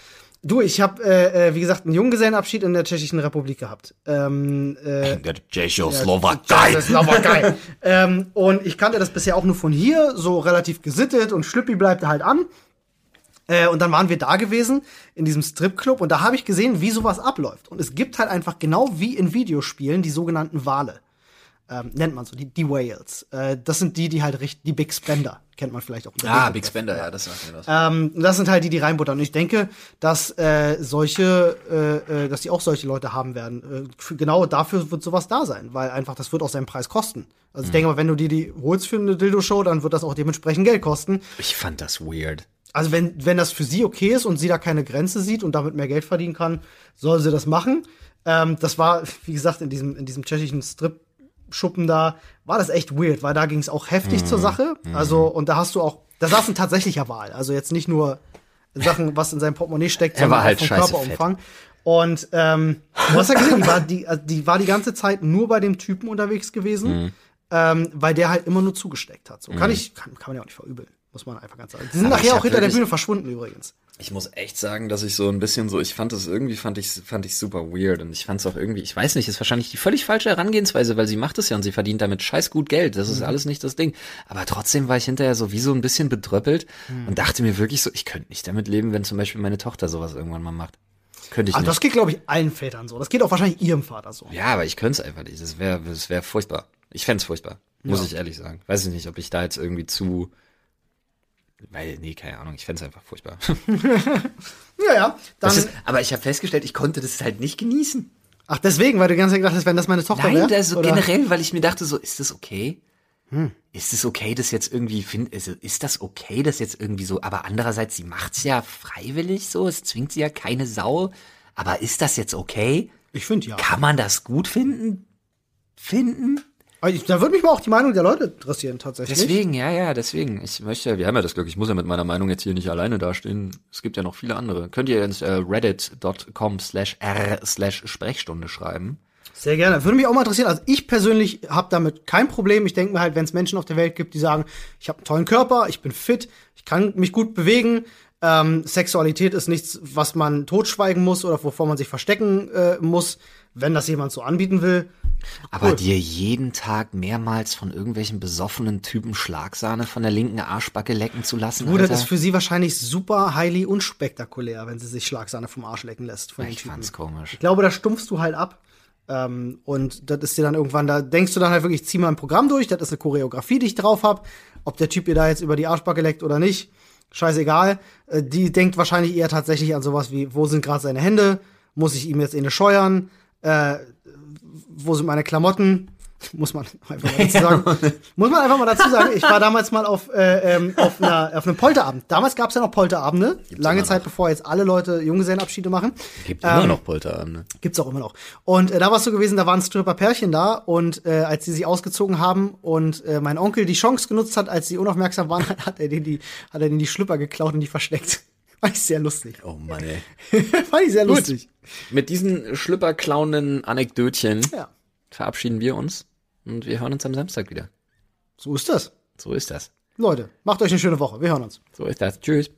du, ich habe, äh, äh, wie gesagt, einen Junggesellenabschied in der Tschechischen Republik gehabt. Ähm, äh, Der Ja, Tschechoslowakei. Das ist Slowakei. ähm, und ich kannte das bisher auch nur von hier, so relativ gesittet und Schlüppi bleibt halt an. Äh, und dann waren wir da gewesen in diesem Stripclub und da habe ich gesehen, wie sowas abläuft. Und es gibt halt einfach genau wie in Videospielen die sogenannten Wale. Ähm, nennt man so, die, die Whales. Äh, das sind die, die halt richtig, die Big Spender, kennt man vielleicht auch. Ah, Big. Spender, ja, das sagt mir was. Ähm, das sind halt die, die reinbuttern. Und ich denke, dass äh, solche, äh, äh, dass die auch solche Leute haben werden. Äh, für, genau dafür wird sowas da sein, weil einfach das wird auch seinen Preis kosten. Also ich denke mal, wenn du dir die holst für eine Dildo-Show, dann wird das auch dementsprechend Geld kosten. Ich fand das weird. Also wenn, wenn das für sie okay ist und sie da keine Grenze sieht und damit mehr Geld verdienen kann, soll sie das machen. Ähm, das war, wie gesagt, in diesem, in diesem tschechischen Strip-Schuppen da, war das echt weird, weil da ging es auch heftig Mhm. zur Sache. Also, und da hast du auch, da saß ein tatsächlicher Wahl. Also jetzt nicht nur Sachen, was in seinem Portemonnaie steckt, Er sondern halt auch vom Körperumfang. Und ähm, du hast ja gesehen, die war die, also die war die ganze Zeit nur bei dem Typen unterwegs gewesen, Mhm. ähm, weil der halt immer nur zugesteckt hat. So kann ich, kann, kann man ja auch nicht verübeln, muss man einfach ganz sagen. Die sind Aber ich nachher auch hinter der wirklich- Bühne verschwunden übrigens. Ich muss echt sagen, dass ich so ein bisschen so, ich fand das irgendwie, fand ich, fand ich super weird und ich fand es auch irgendwie, ich weiß nicht, ist wahrscheinlich die völlig falsche Herangehensweise, weil sie macht es ja und sie verdient damit scheiß gut Geld. Das ist Mhm. alles nicht das Ding. Aber trotzdem war ich hinterher so wie so ein bisschen bedröppelt Mhm. und dachte mir wirklich so, ich könnte nicht damit leben, wenn zum Beispiel meine Tochter sowas irgendwann mal macht. Könnte ich Ah, nicht. das geht, glaube ich, allen Vätern so. Das geht auch wahrscheinlich ihrem Vater so. Ja, aber ich könnte es einfach nicht. Das wäre das wär furchtbar. Ich fänd's furchtbar, muss Ja. ich ehrlich sagen. Weiß ich nicht, ob ich da jetzt irgendwie zu. Weil, nee, keine Ahnung, ich fänd's einfach furchtbar. Ja, ja. Dann, ist, aber ich habe festgestellt, ich konnte das halt nicht genießen. ach, deswegen, weil du die ganze Zeit gedacht hast, wenn das meine Tochter wäre? Nein, das so oder? generell, weil ich mir dachte, so, ist das okay? Hm. Ist es okay, das jetzt irgendwie, find, ist, ist das okay, das jetzt irgendwie so, aber andererseits, sie macht's ja freiwillig so, es zwingt sie ja keine Sau, aber ist das jetzt okay? Ich finde ja. Kann man das gut finden? Finden? Da würde mich mal auch die Meinung der Leute interessieren, tatsächlich. Deswegen, ja, ja, deswegen. Ich möchte, wir haben ja das Glück, ich muss ja mit meiner Meinung jetzt hier nicht alleine dastehen. Es gibt ja noch viele andere. Könnt ihr ins äh, reddit.com slash r slash Sprechstunde schreiben. Sehr gerne. Würde mich auch mal interessieren. Also ich persönlich habe damit kein Problem. Ich denke mir halt, wenn es Menschen auf der Welt gibt, die sagen, ich habe einen tollen Körper, ich bin fit, ich kann mich gut bewegen. Ähm, Sexualität ist nichts, was man totschweigen muss oder wovor man sich verstecken äh, muss, wenn das jemand so anbieten will. Aber Cool. dir jeden Tag mehrmals von irgendwelchen besoffenen Typen Schlagsahne von der linken Arschbacke lecken zu lassen, Gut, das ist für sie wahrscheinlich super highly unspektakulär, wenn sie sich Schlagsahne vom Arsch lecken lässt. Von ich fand's komisch. Ich glaube, da stumpfst du halt ab. Ähm, und das ist dir dann irgendwann, da denkst du dann halt wirklich, zieh mal ein Programm durch, das ist eine Choreografie, die ich drauf hab. Ob der Typ ihr da jetzt über die Arschbacke leckt oder nicht, scheißegal. Äh, die denkt wahrscheinlich eher tatsächlich an sowas wie, wo sind gerade seine Hände? Muss ich ihm jetzt eine scheuern? Äh, wo sind meine Klamotten? Muss man einfach mal dazu sagen. Muss man einfach mal dazu sagen. Ich war damals mal auf, äh, ähm, auf, einer, auf einem Polterabend. Damals gab es ja noch Polterabende. lange immer Zeit, noch. bevor jetzt alle Leute Junggesellenabschiede machen. Gibt Ähm, immer noch Polterabende. Gibt's auch immer noch. Und äh, da war es so gewesen, da waren Stripper-Pärchen da und äh, als sie sich ausgezogen haben und äh, mein Onkel die Chance genutzt hat, als sie unaufmerksam waren, hat er denen die, hat er denen die Schlüpper geklaut und die versteckt. Fand ich sehr lustig. Oh Mann, ey. Fand ich sehr lustig. Mit diesen schlüpperklauenden Anekdötchen Ja. verabschieden wir uns und wir hören uns am Samstag wieder. So ist das. So ist das. Leute, macht euch eine schöne Woche. Wir hören uns. So ist das. Tschüss.